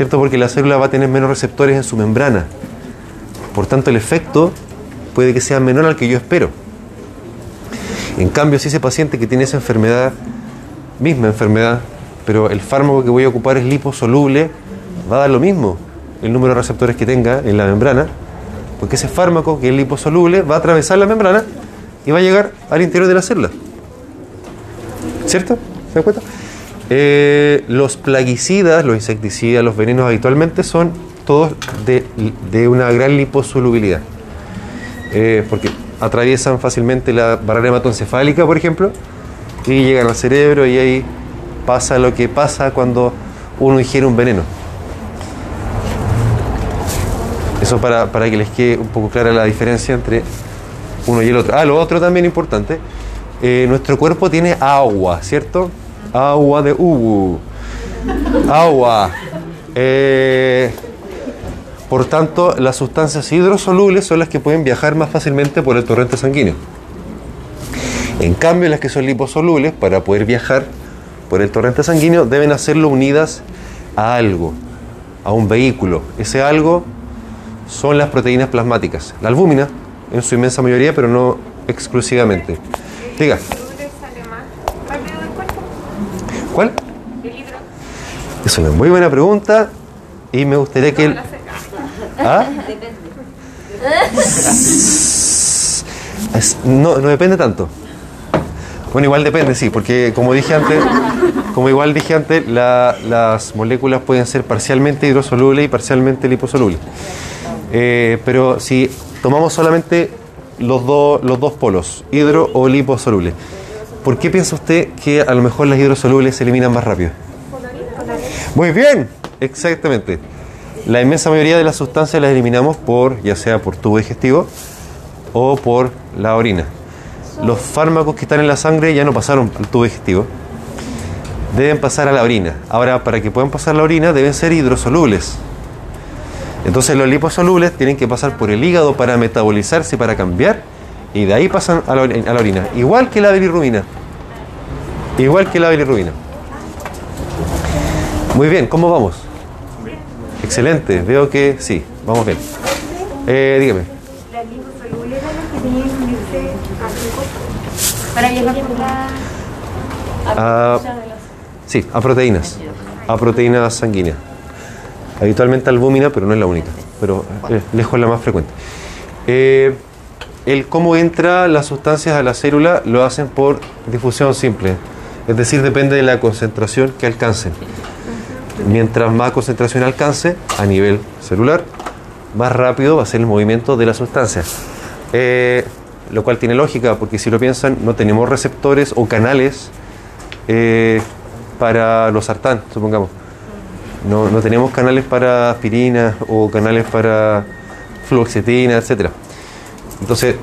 ¿cierto? Porque la célula va a tener menos receptores en su membrana. Por tanto, el efecto puede que sea menor al que yo espero. En cambio, si ese paciente que tiene esa enfermedad misma enfermedad, pero el fármaco que voy a ocupar es liposoluble, va a dar lo mismo el número de receptores que tenga en la membrana, porque ese fármaco que es liposoluble va a atravesar la membrana y va a llegar al interior de la célula. ¿Cierto? ¿Se dan cuenta? Eh, los plaguicidas, los insecticidas, los venenos habitualmente son todos de, una gran liposolubilidad. Eh, porque atraviesan fácilmente la barrera hematoencefálica, por ejemplo, y llegan al cerebro y ahí pasa lo que pasa cuando uno ingiere un veneno. Eso para, para que les quede un poco clara la diferencia entre uno y el otro. Ah, lo otro también importante, eh, nuestro cuerpo tiene agua, ¿cierto? Agua de Ubu. Agua. Eh, por tanto, las sustancias hidrosolubles son las que pueden viajar más fácilmente por el torrente sanguíneo. En cambio, las que son liposolubles, para poder viajar por el torrente sanguíneo, deben hacerlo unidas a algo, a un vehículo. Ese algo son las proteínas plasmáticas. La albúmina, en su inmensa mayoría, pero no exclusivamente. Diga. sale más rápido del cuerpo? ¿Cuál? El hidro. Es una muy buena pregunta y me gustaría que... No el- la sé. ¿Ah? Es- no, no depende tanto. Bueno, igual depende, sí, porque como dije antes, como igual dije antes, la- las moléculas pueden ser parcialmente hidrosolubles y parcialmente liposolubles. Eh, pero si tomamos solamente los, dos los dos polos, hidro o liposolubles, ¿por qué piensa usted que a lo mejor las hidrosolubles se eliminan más rápido? Muy bien, exactamente. La inmensa mayoría de las sustancias las eliminamos por, ya sea por tubo digestivo o por la orina. Los fármacos que están en la sangre ya no pasaron al tubo digestivo, deben pasar a la orina. Ahora, para que puedan pasar a la orina, deben ser hidrosolubles. Entonces, los liposolubles tienen que pasar por el hígado para metabolizarse, para cambiar, y de ahí pasan a la, ori- a la orina. Igual que la bilirrubina. Igual que la bilirrubina. Muy bien, ¿cómo vamos? Excelente, veo que sí, vamos bien. Eh, dígame. Que a. Ah, sí, a proteínas. A proteínas sanguíneas. Habitualmente albúmina, pero no es la única. Pero eh, lejos es la más frecuente. Eh, el cómo entra las sustancias a la célula lo hacen por difusión simple. Es decir, depende de la concentración que alcancen. Mientras más concentración alcance a nivel celular, más rápido va a ser el movimiento de la sustancia. Eh, lo cual tiene lógica, porque si lo piensan, no tenemos receptores o canales eh, para los sartán, supongamos. No, no tenemos canales para aspirina o canales para fluoxetina, etc. Entonces,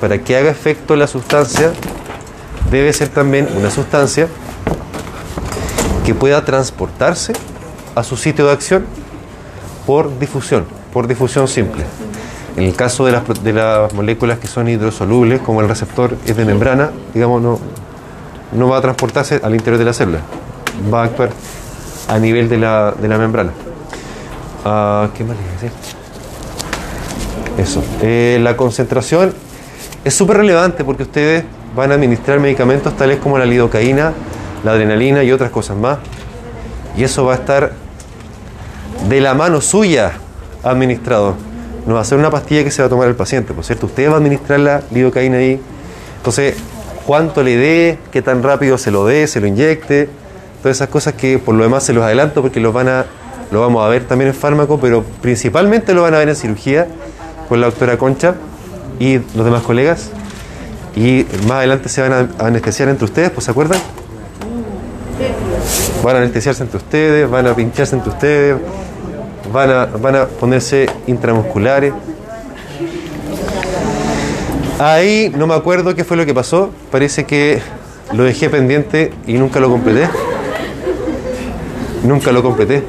para que haga efecto la sustancia, debe ser también una sustancia que pueda transportarse a su sitio de acción por difusión, por difusión simple. En el caso de las, de las moléculas que son hidrosolubles, como el receptor es de membrana, digamos, no, no va a transportarse al interior de la célula, va a actuar a nivel de la, de la membrana. Ah, ¿Qué más le iba a decir? Eso. Eh, la concentración es súper relevante porque ustedes van a administrar medicamentos tales como la lidocaína, la adrenalina y otras cosas más. Y eso va a estar de la mano suya administrado. No va a ser una pastilla que se va a tomar el paciente, por cierto. Usted va a administrar la lidocaína ahí. Entonces, cuánto le dé, qué tan rápido se lo dé, se lo inyecte. Todas esas cosas que por lo demás se los adelanto porque los van a, lo vamos a ver también en fármaco, pero principalmente lo van a ver en cirugía con la doctora Concha y los demás colegas. Y más adelante se van a anestesiar entre ustedes, pues ¿se acuerdan? Van a anestesiarse entre ustedes, van a pincharse entre ustedes, van a, van a ponerse intramusculares. Ahí no me acuerdo qué fue lo que pasó, parece que lo dejé pendiente y nunca lo completé. Nunca lo completé.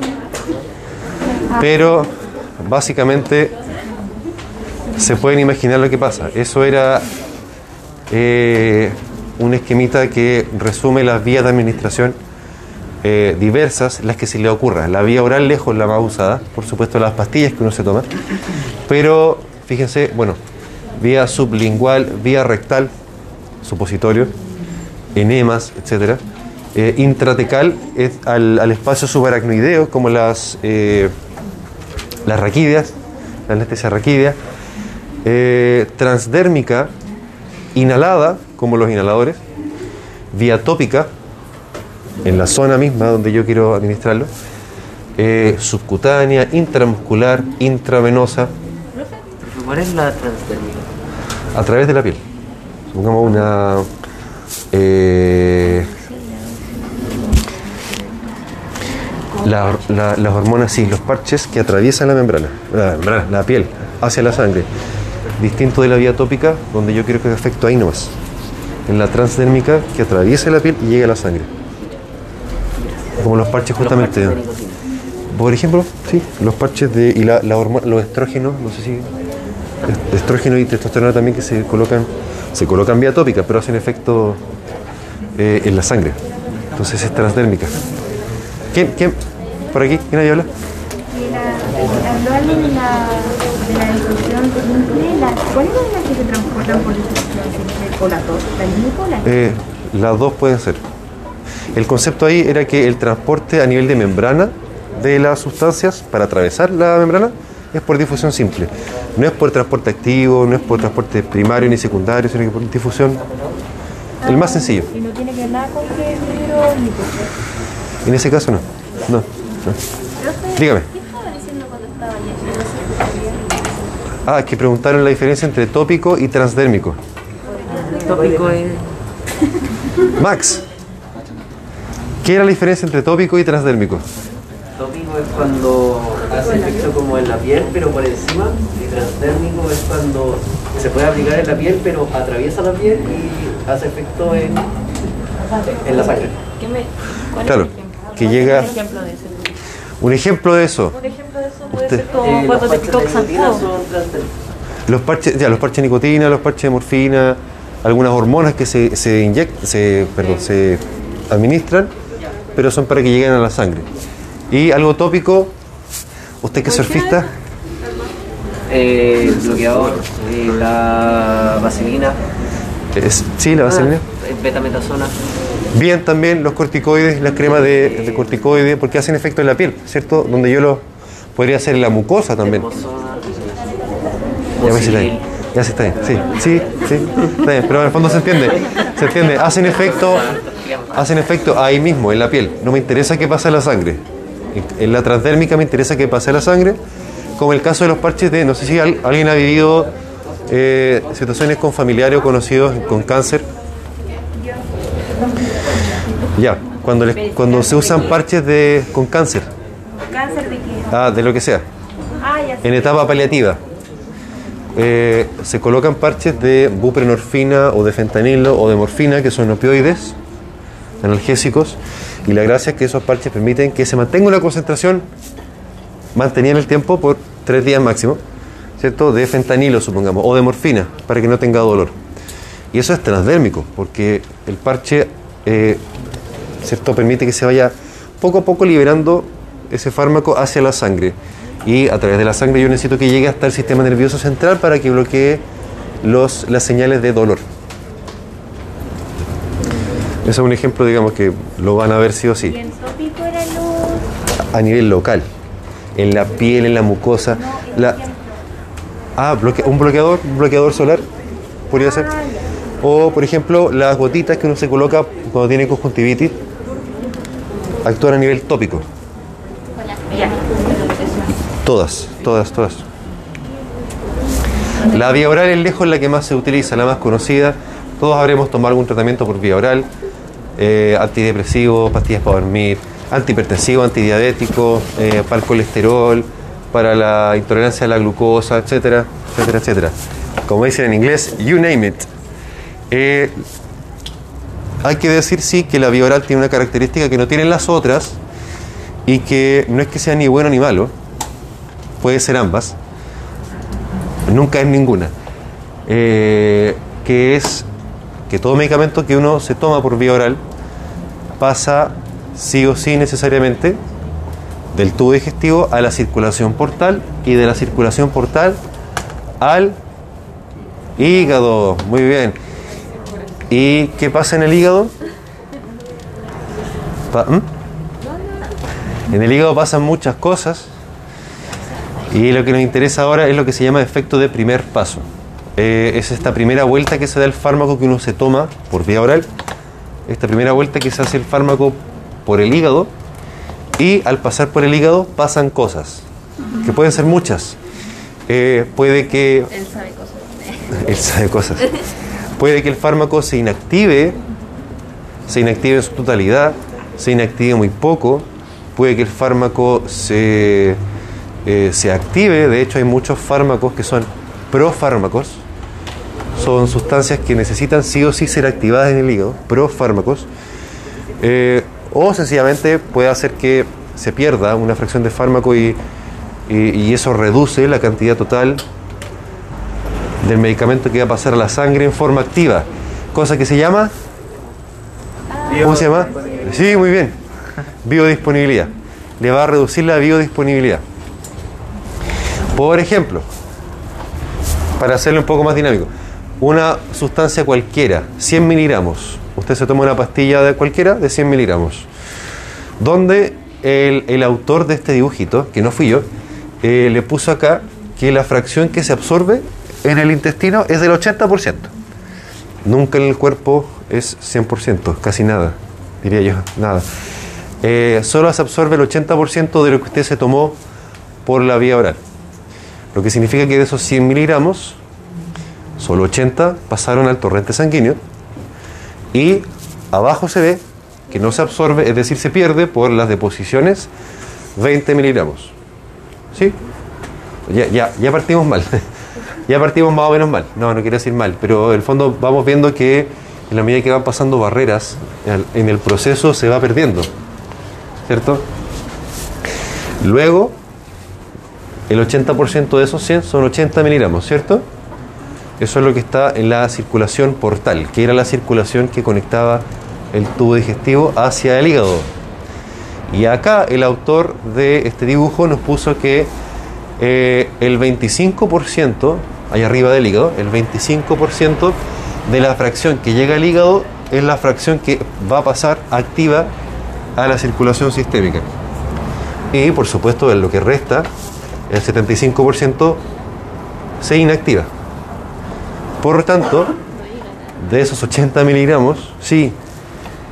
Pero básicamente se pueden imaginar lo que pasa. Eso era eh, un esquemita que resume las vías de administración eh, diversas, las que se le ocurra. La vía oral lejos la más usada, por supuesto las pastillas que uno se toma, pero fíjense, bueno, vía sublingual, vía rectal, supositorio, enemas, etcétera. Eh, intratecal es al, al espacio subaracnoideo, como las, eh, las raquídeas, la anestesia raquídea. Eh, transdérmica, inhalada, como los inhaladores. Vía tópica, en la zona misma donde yo quiero administrarlo, eh, subcutánea, intramuscular, intravenosa, ¿Cuál es la transdérmica? a través de la piel. Supongamos una... eh, la- la- las hormonas, sí, los parches que atraviesan la membrana, la, membrana, la piel, hacia la sangre. Distinto de la vía tópica, donde yo quiero que haga efecto ahí nomás. En la transdérmica, que atraviese la piel y llegue a la sangre. Como los parches justamente. Los parches. Por ejemplo, sí, los parches de, y la, la hormo- los estrógenos, no sé si. est- Estrógeno y testosterona también que se colocan, se colocan vía tópica, pero hacen efecto eh, en la sangre. Entonces es transdérmica. ¿Quién, quién? ¿Por aquí? ¿Quién ahí habla? Y la- la, simple, la- ¿cuáles son las que se transportan por simple? ¿O las dos? ¿La límica o la Eh, las dos pueden ser. El concepto ahí era que el transporte a nivel de membrana de las sustancias para atravesar la membrana es por difusión simple. No es por transporte activo, no es por transporte primario ni secundario, sino que por difusión. El más sencillo. Y no tiene que ver nada con que es. En ese caso no. No. no. Dígame. ¿Qué estaba diciendo cuando estaba allá? Ah, que preguntaron la diferencia entre tópico y transdérmico. Tópico es. Max, ¿qué era la diferencia entre tópico y transdérmico? Tópico es cuando hace efecto como en la piel, pero por encima. Y transdérmico es cuando se puede aplicar en la piel, pero atraviesa la piel y hace efecto en, en la sangre. ¿Qué me, ¿Cuál Claro, es el ejemplo? que llega- ejemplo de eso. Un ejemplo de eso. Un ejemplo de eso puede Usted- ser como Eh, los cuando te. Los parches, ya, los parches de nicotina, los parches de morfina, algunas hormonas que se, se inyectan, se, perdón, se administran, pero son para que lleguen a la sangre. Y algo tópico, usted que es surfista, Eh, bloqueador, eh, la vaselina, es, sí, la vaselina. ah, betametasona. Bien también los corticoides, las cremas de, de corticoides, porque hacen efecto en la piel, ¿cierto? Donde yo lo podría hacer en la mucosa también. Ya está bien. Ya sí está bien. Sí, sí, sí. Está bien. Pero en el fondo se entiende. Se entiende. Hacen efecto, hacen efecto ahí mismo, en la piel. No me interesa qué pasa en la sangre. En- la transdérmica me interesa qué pasa en la sangre. Como el caso de los parches de, no sé si al- alguien ha vivido eh, situaciones con familiares o conocidos con cáncer. Ya, cuando, les- cuando se usan parches de, con cáncer, ¿Cáncer de qué? ah, de lo que sea, Ah, ya en etapa paliativa. Eh, se colocan parches de buprenorfina o de fentanilo o de morfina, que son opioides analgésicos, y la gracia es que esos parches permiten que se mantenga una concentración mantenida en el tiempo por tres días máximo, ¿cierto? De fentanilo, supongamos, o de morfina, para que no tenga dolor. Y eso es transdérmico, porque el parche, eh, ¿cierto? Permite que se vaya poco a poco liberando ese fármaco hacia la sangre. Y a través de la sangre yo necesito que llegue hasta el sistema nervioso central para que bloquee los, las señales de dolor. Ese es un ejemplo, digamos, que lo van a ver sí o Y sí, el tópico era los... a nivel local, en la piel, en la mucosa. La, ah, bloque- un bloqueador, un bloqueador solar, podría ser. O, por ejemplo, las gotitas que uno se coloca cuando tiene conjuntivitis actúan a nivel tópico. Todas, todas, todas. La vía oral es lejos la que más se utiliza, la más conocida. Todos habremos tomado algún tratamiento por vía oral, eh, antidepresivo, pastillas para dormir, antihipertensivo, antidiabético, eh, para el colesterol, para la intolerancia a la glucosa, etcétera, etcétera, etcétera. Como dicen en inglés, you name it. Eh, hay que decir sí que la vía oral tiene una característica que no tienen las otras y que no es que sea ni bueno ni malo, puede ser ambas, nunca es ninguna, Eh, que es que todo medicamento que uno se toma por vía oral pasa sí o sí necesariamente del tubo digestivo a la circulación portal y de la circulación portal al hígado. Muy bien. ¿Y qué pasa en el hígado? ¿Mm? En el hígado pasan muchas cosas y lo que nos interesa ahora es lo que se llama efecto de primer paso. Eh, es esta primera vuelta que se da el fármaco que uno se toma por vía oral, esta primera vuelta que se hace el fármaco por el hígado y al pasar por el hígado pasan cosas, que pueden ser muchas. Eh, puede que... Él sabe cosas. Él sabe cosas. Puede que el fármaco se inactive, se inactive en su totalidad, se inactive muy poco, puede que el fármaco se, eh, se active, de hecho hay muchos fármacos que son profármacos, son sustancias que necesitan sí o sí ser activadas en el hígado, profármacos, eh, o sencillamente puede hacer que se pierda una fracción de fármaco y, y- y eso reduce la cantidad total del medicamento que va a pasar a la sangre en forma activa, cosa que se llama, ¿cómo se llama? Sí, muy bien, biodisponibilidad. Le va a reducir la biodisponibilidad. Por ejemplo, para hacerlo un poco más dinámico, una sustancia cualquiera, 100 miligramos, usted se toma una pastilla de cualquiera de 100 miligramos, donde el, autor de este dibujito, que no fui yo, eh, le puso acá que la fracción que se absorbe en el intestino es del 80%. Nunca en el cuerpo es 100%, casi nada, diría yo, nada. Eh, solo se absorbe el 80% de lo que usted se tomó por la vía oral. Lo que significa que de esos 100 miligramos, solo 80 pasaron al torrente sanguíneo y abajo se ve que no se absorbe, es decir, se pierde por las deposiciones 20 miligramos. ¿Sí? Ya, ya, ya partimos mal. ya partimos más o menos mal. No, no quiero decir mal, pero en el fondo vamos viendo que en la medida que van pasando barreras, en el- proceso se va perdiendo. ¿Cierto? Luego, el 80% de esos 100 son 80 miligramos, ¿cierto? Eso es lo que está en la circulación portal, que era la circulación que conectaba el tubo digestivo hacia el hígado. Y acá el autor de este dibujo nos puso que eh, el 25%, ahí arriba del hígado, el 25% de la fracción que llega al hígado es la fracción que va a pasar activa a la circulación sistémica. Y por supuesto, en lo que resta, el 75% se inactiva. Por lo tanto, de esos 80 miligramos, sí,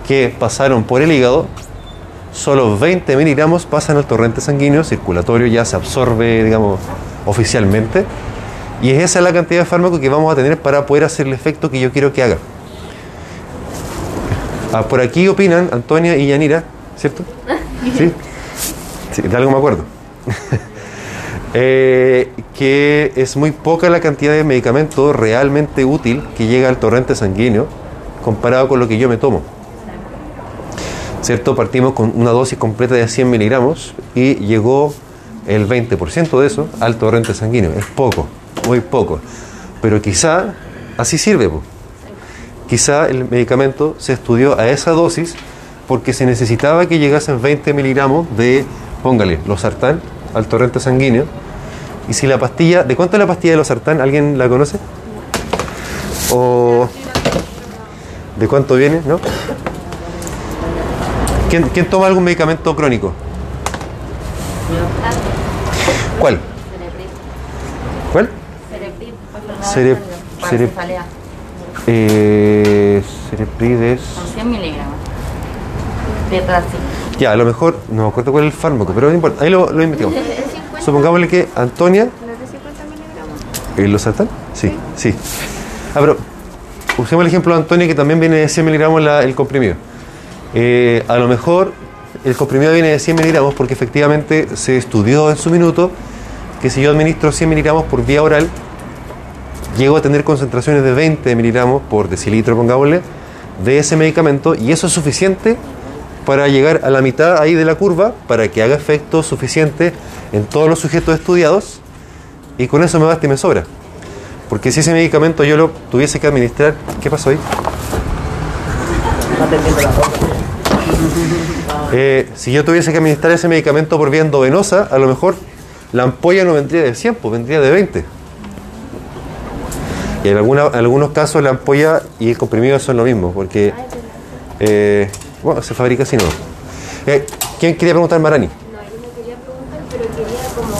que pasaron por el hígado, solo 20 miligramos pasan al torrente sanguíneo circulatorio, ya se absorbe, digamos, oficialmente. Y es esa la cantidad de fármaco que vamos a tener para poder hacer el efecto que yo quiero que haga. Ah, por aquí opinan Antonia y Yanira, ¿cierto? Sí. Sí, de algo me acuerdo. Eh, que es muy poca la cantidad de medicamento realmente útil que llega al torrente sanguíneo comparado con lo que yo me tomo. ¿Cierto? Partimos con una dosis completa de 100 miligramos y llegó el 20% de eso al torrente sanguíneo. Es poco, muy poco. Pero quizá así sirve. po. Quizá el medicamento se estudió a esa dosis porque se necesitaba que llegasen 20 miligramos de, póngale, los sartán al torrente sanguíneo. Y si la pastilla, ¿de cuánto es la pastilla de los sartán? ¿Alguien la conoce? ¿O de cuánto viene? ¿No? ¿Quién, toma algún medicamento crónico? ¿Cuál? Cerep- cefalea, Eh, Cereprides. con 100 miligramos. Ya, a lo mejor, no me acuerdo cuál es el fármaco, pero no importa, ahí lo, lo investigamos. Supongámosle que Antonia. ¿El losartán? Sí, sí. Ah, pero usemos el ejemplo de Antonia que también viene de 100 miligramos la- el comprimido. Eh, a lo mejor el comprimido viene de 100 miligramos porque efectivamente se estudió en su minuto que si yo administro 100 miligramos por vía oral, llego a tener concentraciones de 20 miligramos por decilitro, pongámosle, de ese medicamento y eso es suficiente para llegar a la mitad ahí de la curva para que haga efecto suficiente en todos los sujetos estudiados y con eso me basta y me sobra. Porque si ese medicamento yo lo tuviese que administrar, ¿qué pasó ahí? Eh, si yo tuviese que administrar ese medicamento por vía endovenosa, a lo mejor la ampolla no vendría de 100, pues vendría de 20. En, alguna- en algunos casos la ampolla y el comprimido son lo mismo, porque eh, bueno, se fabrica así, ¿no? Eh, ¿Quién quería preguntar, Marani? No, yo no quería preguntar, pero quería como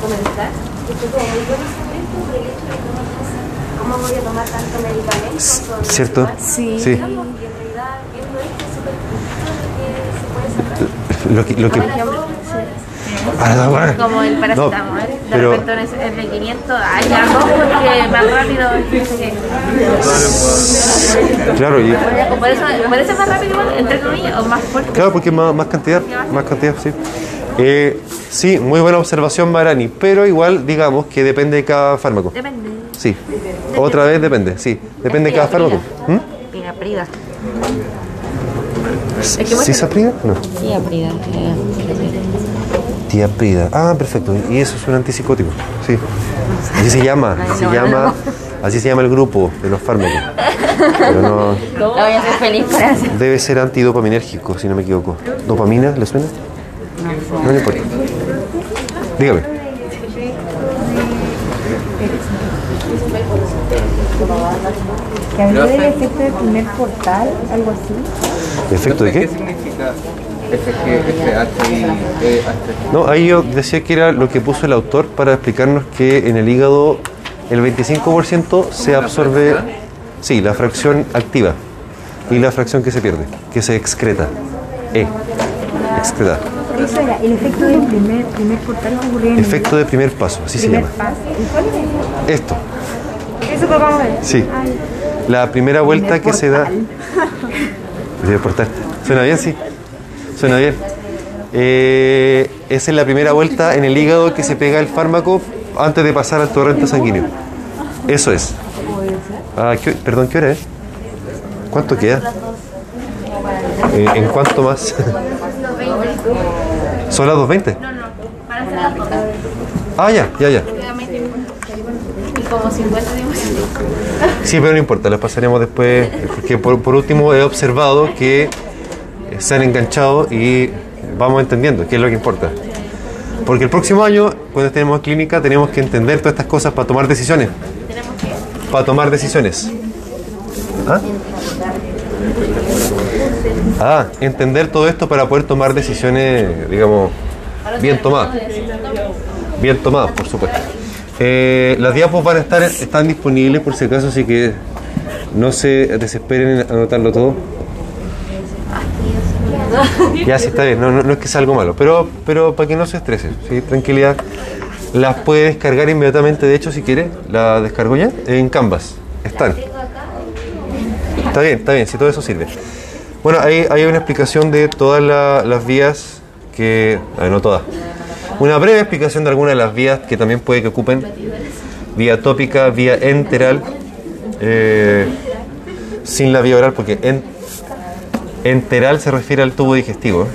comentar que estoy como muy por el hecho de que cómo voy a tomar tanto medicamento. ¿Cierto? Sí. Sí. digamos, Y en realidad viendo esto es súper poquito lo que se puede Lo que, lo que, Ah, Como el No, paracetamol. De pero- repente es es de 500, hay algo porque más rápido. no claro, y, Por eso, es más rápido, entre comillas, o más fuerte. Claro, porque más, más cantidad, más cantidad, sí. Eh, sí, muy buena observación, Marani, pero igual digamos que depende de cada fármaco. Depende. Sí, otra vez depende, sí, depende de cada fármaco. ¿Mm? Bien aprida. ¿Sí se aplica? No. Sí, aprida. Ah, perfecto. Y eso es un antipsicótico. Sí. Así se llama. Se llama. Así se llama el grupo de los fármacos. Pero no. Voy a hacer feliz por eso. Debe ser antidopaminérgico, si no me equivoco. ¿Dopamina le suena? No le importa. Dígame. Que habló del efecto del primer portal, algo así. ¿Efecto de ¿Qué qué? significa? No, ahí yo decía que era lo que puso el autor para explicarnos que en el hígado el 25% se absorbe, sí, la fracción activa y la fracción que se pierde, que se excreta. E, excreta. Eso era el efecto del primer, primer portal el Efecto de primer paso, así se llama. paso. Esto, Eso vamos a ver. sí. La primera vuelta que se da. Primer portal. ¿Suena bien? Sí. Suena bien. Eh, esa es la primera vuelta en el hígado que se pega el fármaco antes de pasar al torrente sanguíneo. Eso es. Ah, ¿qué- perdón, ¿qué hora es? ¿Cuánto queda? Eh, ¿En cuánto más? ¿Son las 2.20? No, no, para hacer las cosas. Ah, ya, ya, ya. Y como 50 digo. Sí, pero no importa, las pasaremos después, porque por, por último he observado que se han enganchado y vamos entendiendo qué es lo que importa. Porque el próximo año, cuando en clínica, tenemos que entender todas estas cosas para tomar decisiones. Para tomar decisiones. ¿Ah? Ah, entender todo esto para poder tomar decisiones, digamos, bien tomadas. Bien tomadas, por supuesto. Eh, las diapos van a estar, están disponibles por si acaso, así que no se desesperen en anotarlo todo. Ya, sí, está bien, no, no, no es que sea algo malo, pero, pero para que no se estresen, ¿sí? tranquilidad. Las puede descargar inmediatamente, de hecho, si quiere, la descargo ya en Canvas. Están. Está bien, está bien, si todo eso sirve. Bueno, ahí hay una explicación de todas la- las vías que... a ver, no todas. Una breve explicación de algunas de las vías que también puede que ocupen. Vía tópica, vía enteral, eh, sin la vía oral, porque en- enteral se refiere al tubo digestivo.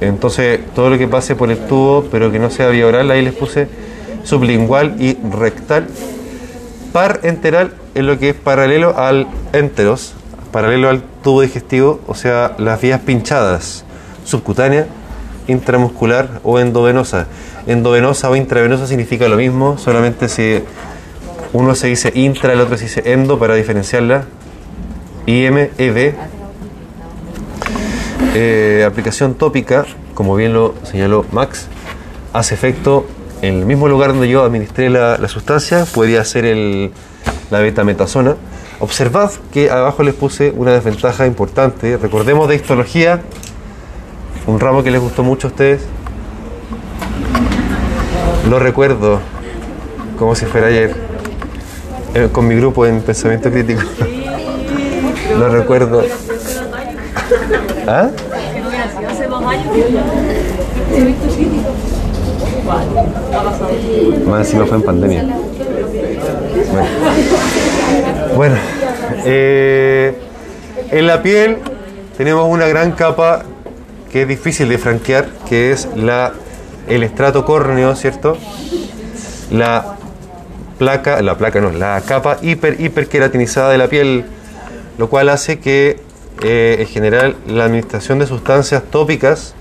Entonces, todo lo que pase por el tubo, pero que no sea vía oral, ahí les puse sublingual y rectal. Par enteral es lo que es paralelo al enteros, paralelo al tubo digestivo, o sea, las vías pinchadas, subcutánea, intramuscular o endovenosa. Endovenosa o intravenosa significa lo mismo, solamente si uno se dice intra, el otro se dice endo para diferenciarla. IM, ED. Eh, aplicación tópica, como bien lo señaló Max, hace efecto en el mismo lugar donde yo administré la, sustancia, podría ser el, la betametasona. Observad que abajo les puse una desventaja importante. Recordemos de histología, un ramo que les gustó mucho a ustedes. Lo recuerdo como si fuera ayer, eh, con mi grupo en pensamiento crítico. Lo recuerdo. ¿Ah? Más encima fue en pandemia. Bueno, eh, en la piel tenemos una gran capa que es difícil de franquear, que es la, el estrato córneo, ¿cierto? La placa, la placa no, la capa hiper, hiperqueratinizada de la piel, lo cual hace que eh, en general la administración de sustancias tópicas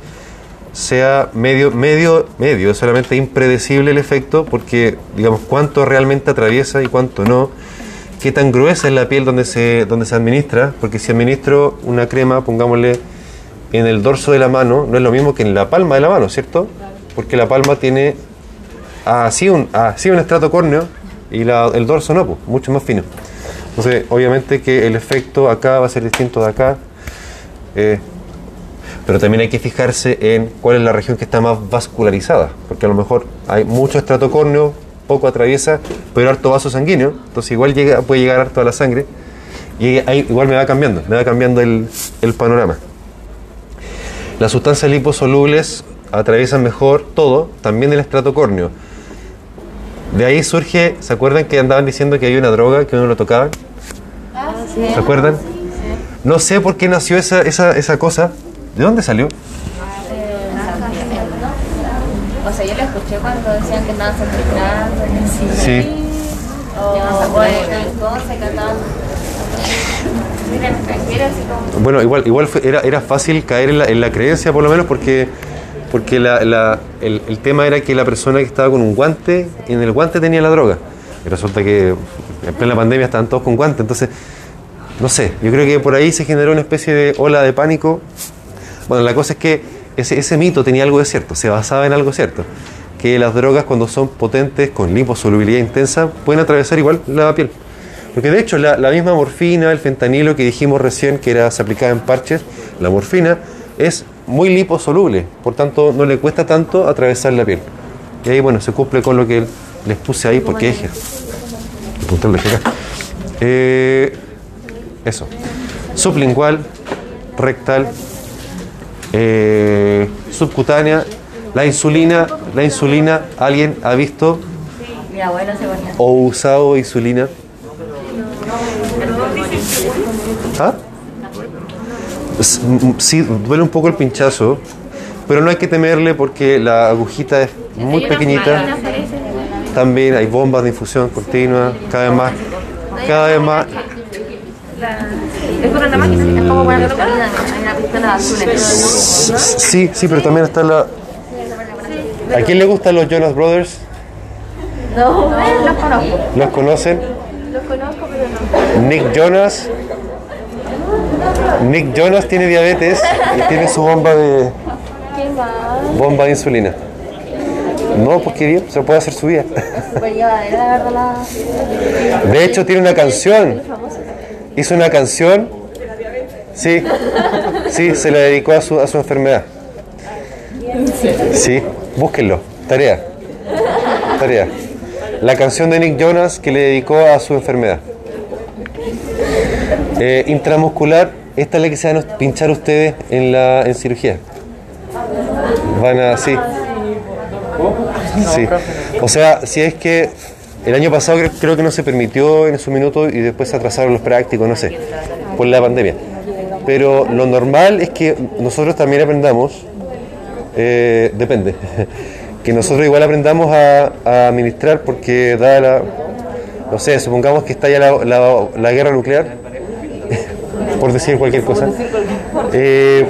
sea medio, medio, medio, solamente impredecible el efecto, porque digamos cuánto realmente atraviesa y cuánto no, qué tan gruesa es la piel donde se, donde se administra, porque si administro una crema, pongámosle en el dorso de la mano, no es lo mismo que en la palma de la mano, ¿cierto? Porque la palma tiene así un, así un estrato córneo y la- el dorso no, pues, mucho más fino. Entonces, obviamente que el efecto acá va a ser distinto de acá. Eh, Pero también hay que fijarse en cuál es la región que está más vascularizada, porque a lo mejor hay mucho estrato córneo, poco atraviesa, pero harto vaso sanguíneo, entonces igual puede llegar harto a la sangre y ahí igual me va cambiando, me va cambiando el, el panorama. Las sustancias liposolubles atraviesan mejor todo, también el estrato córneo. De ahí surge, ¿se acuerdan que andaban diciendo que hay una droga que uno lo tocaba? ¿Se acuerdan? No sé por qué nació esa, esa, esa cosa. ¿De dónde salió? O sea, yo lo escuché cuando decían que estaban sacrificando, sí. Sí. O, en el así como. Bueno, igual, igual fue- era, era fácil caer en la, en la creencia, por lo menos, porque, porque la- la- el, el tema era que la persona que estaba con un guante, en el guante tenía la droga. Y resulta que en plena pandemia estaban todos con guante. Entonces, no sé, yo creo que por ahí se generó una especie de ola de pánico. Bueno, la cosa es que ese, ese mito tenía algo de cierto, se basaba en algo cierto. Que las drogas, cuando son potentes, con liposolubilidad intensa, pueden atravesar igual la piel. Porque de hecho la, la misma morfina, el fentanilo que dijimos recién que era, se aplicaba en parches, la morfina es muy liposoluble, por tanto no le cuesta tanto atravesar la piel. Y ahí bueno, se cumple con lo que les puse ahí porque. Eh, eso. Sublingual, rectal, eh, subcutánea, la insulina, la insulina, ¿alguien ha visto o usado insulina? ¿Ah? Sí, duele un poco el pinchazo, pero no hay que temerle porque la agujita es muy pequeñita. También hay bombas de infusión continua, cada vez más, cada vez más. Sí, sí, pero también está la. ¿A quién le gustan los Jonas Brothers? No, los conozco. ¿Los conocen? Los conozco, pero no. Nick Jonas. Nick Jonas tiene diabetes y tiene su bomba de bomba de insulina. No, pues querido, se puede hacer su vida. De hecho, tiene una canción. Hizo una canción. Sí, sí, se la dedicó a su, a su enfermedad. Sí, búsquenlo. Tarea. Tarea. La canción de Nick Jonas que le dedicó a su enfermedad. Eh, intramuscular, esta es la que se van a pinchar ustedes en la en cirugía. Van a, sí. Sí. O sea, si es que el año pasado cre- creo que no se permitió en su minuto y después se atrasaron los prácticos, no sé, por la pandemia. Pero lo normal es que nosotros también aprendamos, eh, depende, que nosotros igual aprendamos a, a administrar porque da la, no sé, supongamos que está ya la, la- la guerra nuclear, por decir cualquier cosa, eh,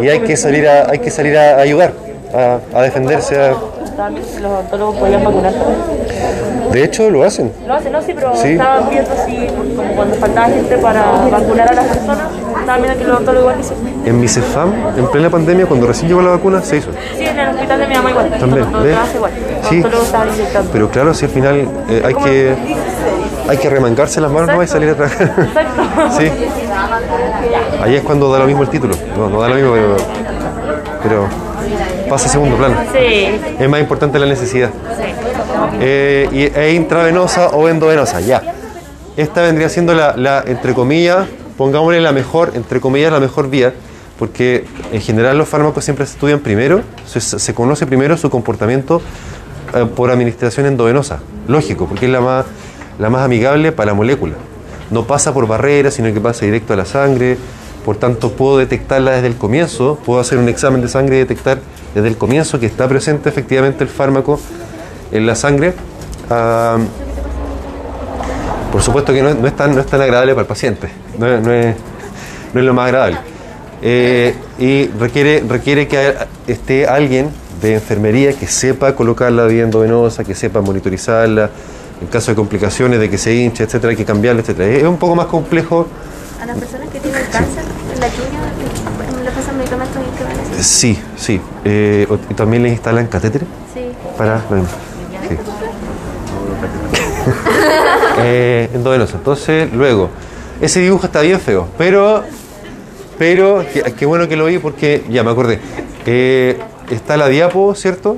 y hay que salir a, hay que salir a ayudar, a, a defenderse, a- Los odontólogos podían vacunar de hecho lo hacen. Lo hacen, ¿no? Sí, pero Sí. estaban viendo si, como cuando faltaba gente para vacunar a las personas, estaban viendo que los odontólogos igual hicieron. En mi CEFAM, en plena pandemia, cuando recién llegó la vacuna, se hizo. Sí, en el hospital de mi mamá igual. También, ¿ves? igual. Sí. Pero claro, si al final eh, hay que hay que remangarse las manos ¿no? y salir a trabajar. Exacto. Sí. Ahí es cuando da lo mismo el título. No, no da lo mismo, pero, pero pasa a segundo plano. Sí. Es más importante la necesidad. Eh, y es intravenosa o endovenosa, ya. Esta vendría siendo la, la, entre comillas, pongámosle la mejor, entre comillas, la mejor vía, porque en general los fármacos siempre se estudian primero, se, se conoce primero su comportamiento eh, por administración endovenosa. Lógico, porque es la más, la más amigable para la molécula. No pasa por barreras, sino que pasa directo a la sangre. Por tanto, puedo detectarla desde el comienzo, puedo hacer un examen de sangre y detectar desde el comienzo que está presente efectivamente el fármaco en la sangre. Ah, por supuesto que no, no es tan, no es tan agradable para el paciente, no no es- no es lo más agradable. Eh, y requiere, requiere que esté alguien de enfermería que sepa colocar la vía endovenosa, que sepa monitorizarla, en caso de complicaciones, de que se hinche, etcétera, hay que cambiarla, etcétera. Es un poco más complejo, A las personas que tienen cáncer, en la quimio, le pasan medicamentos intravenosos. sí, sí. Eh, o- y también les instalan catéteres Sí. para mismo. Sí. eh, endovenoso. Entonces, luego, ese dibujo está bien feo, pero Pero qué, qué bueno que lo vi porque ya me acordé. Eh, está la diapo, ¿cierto?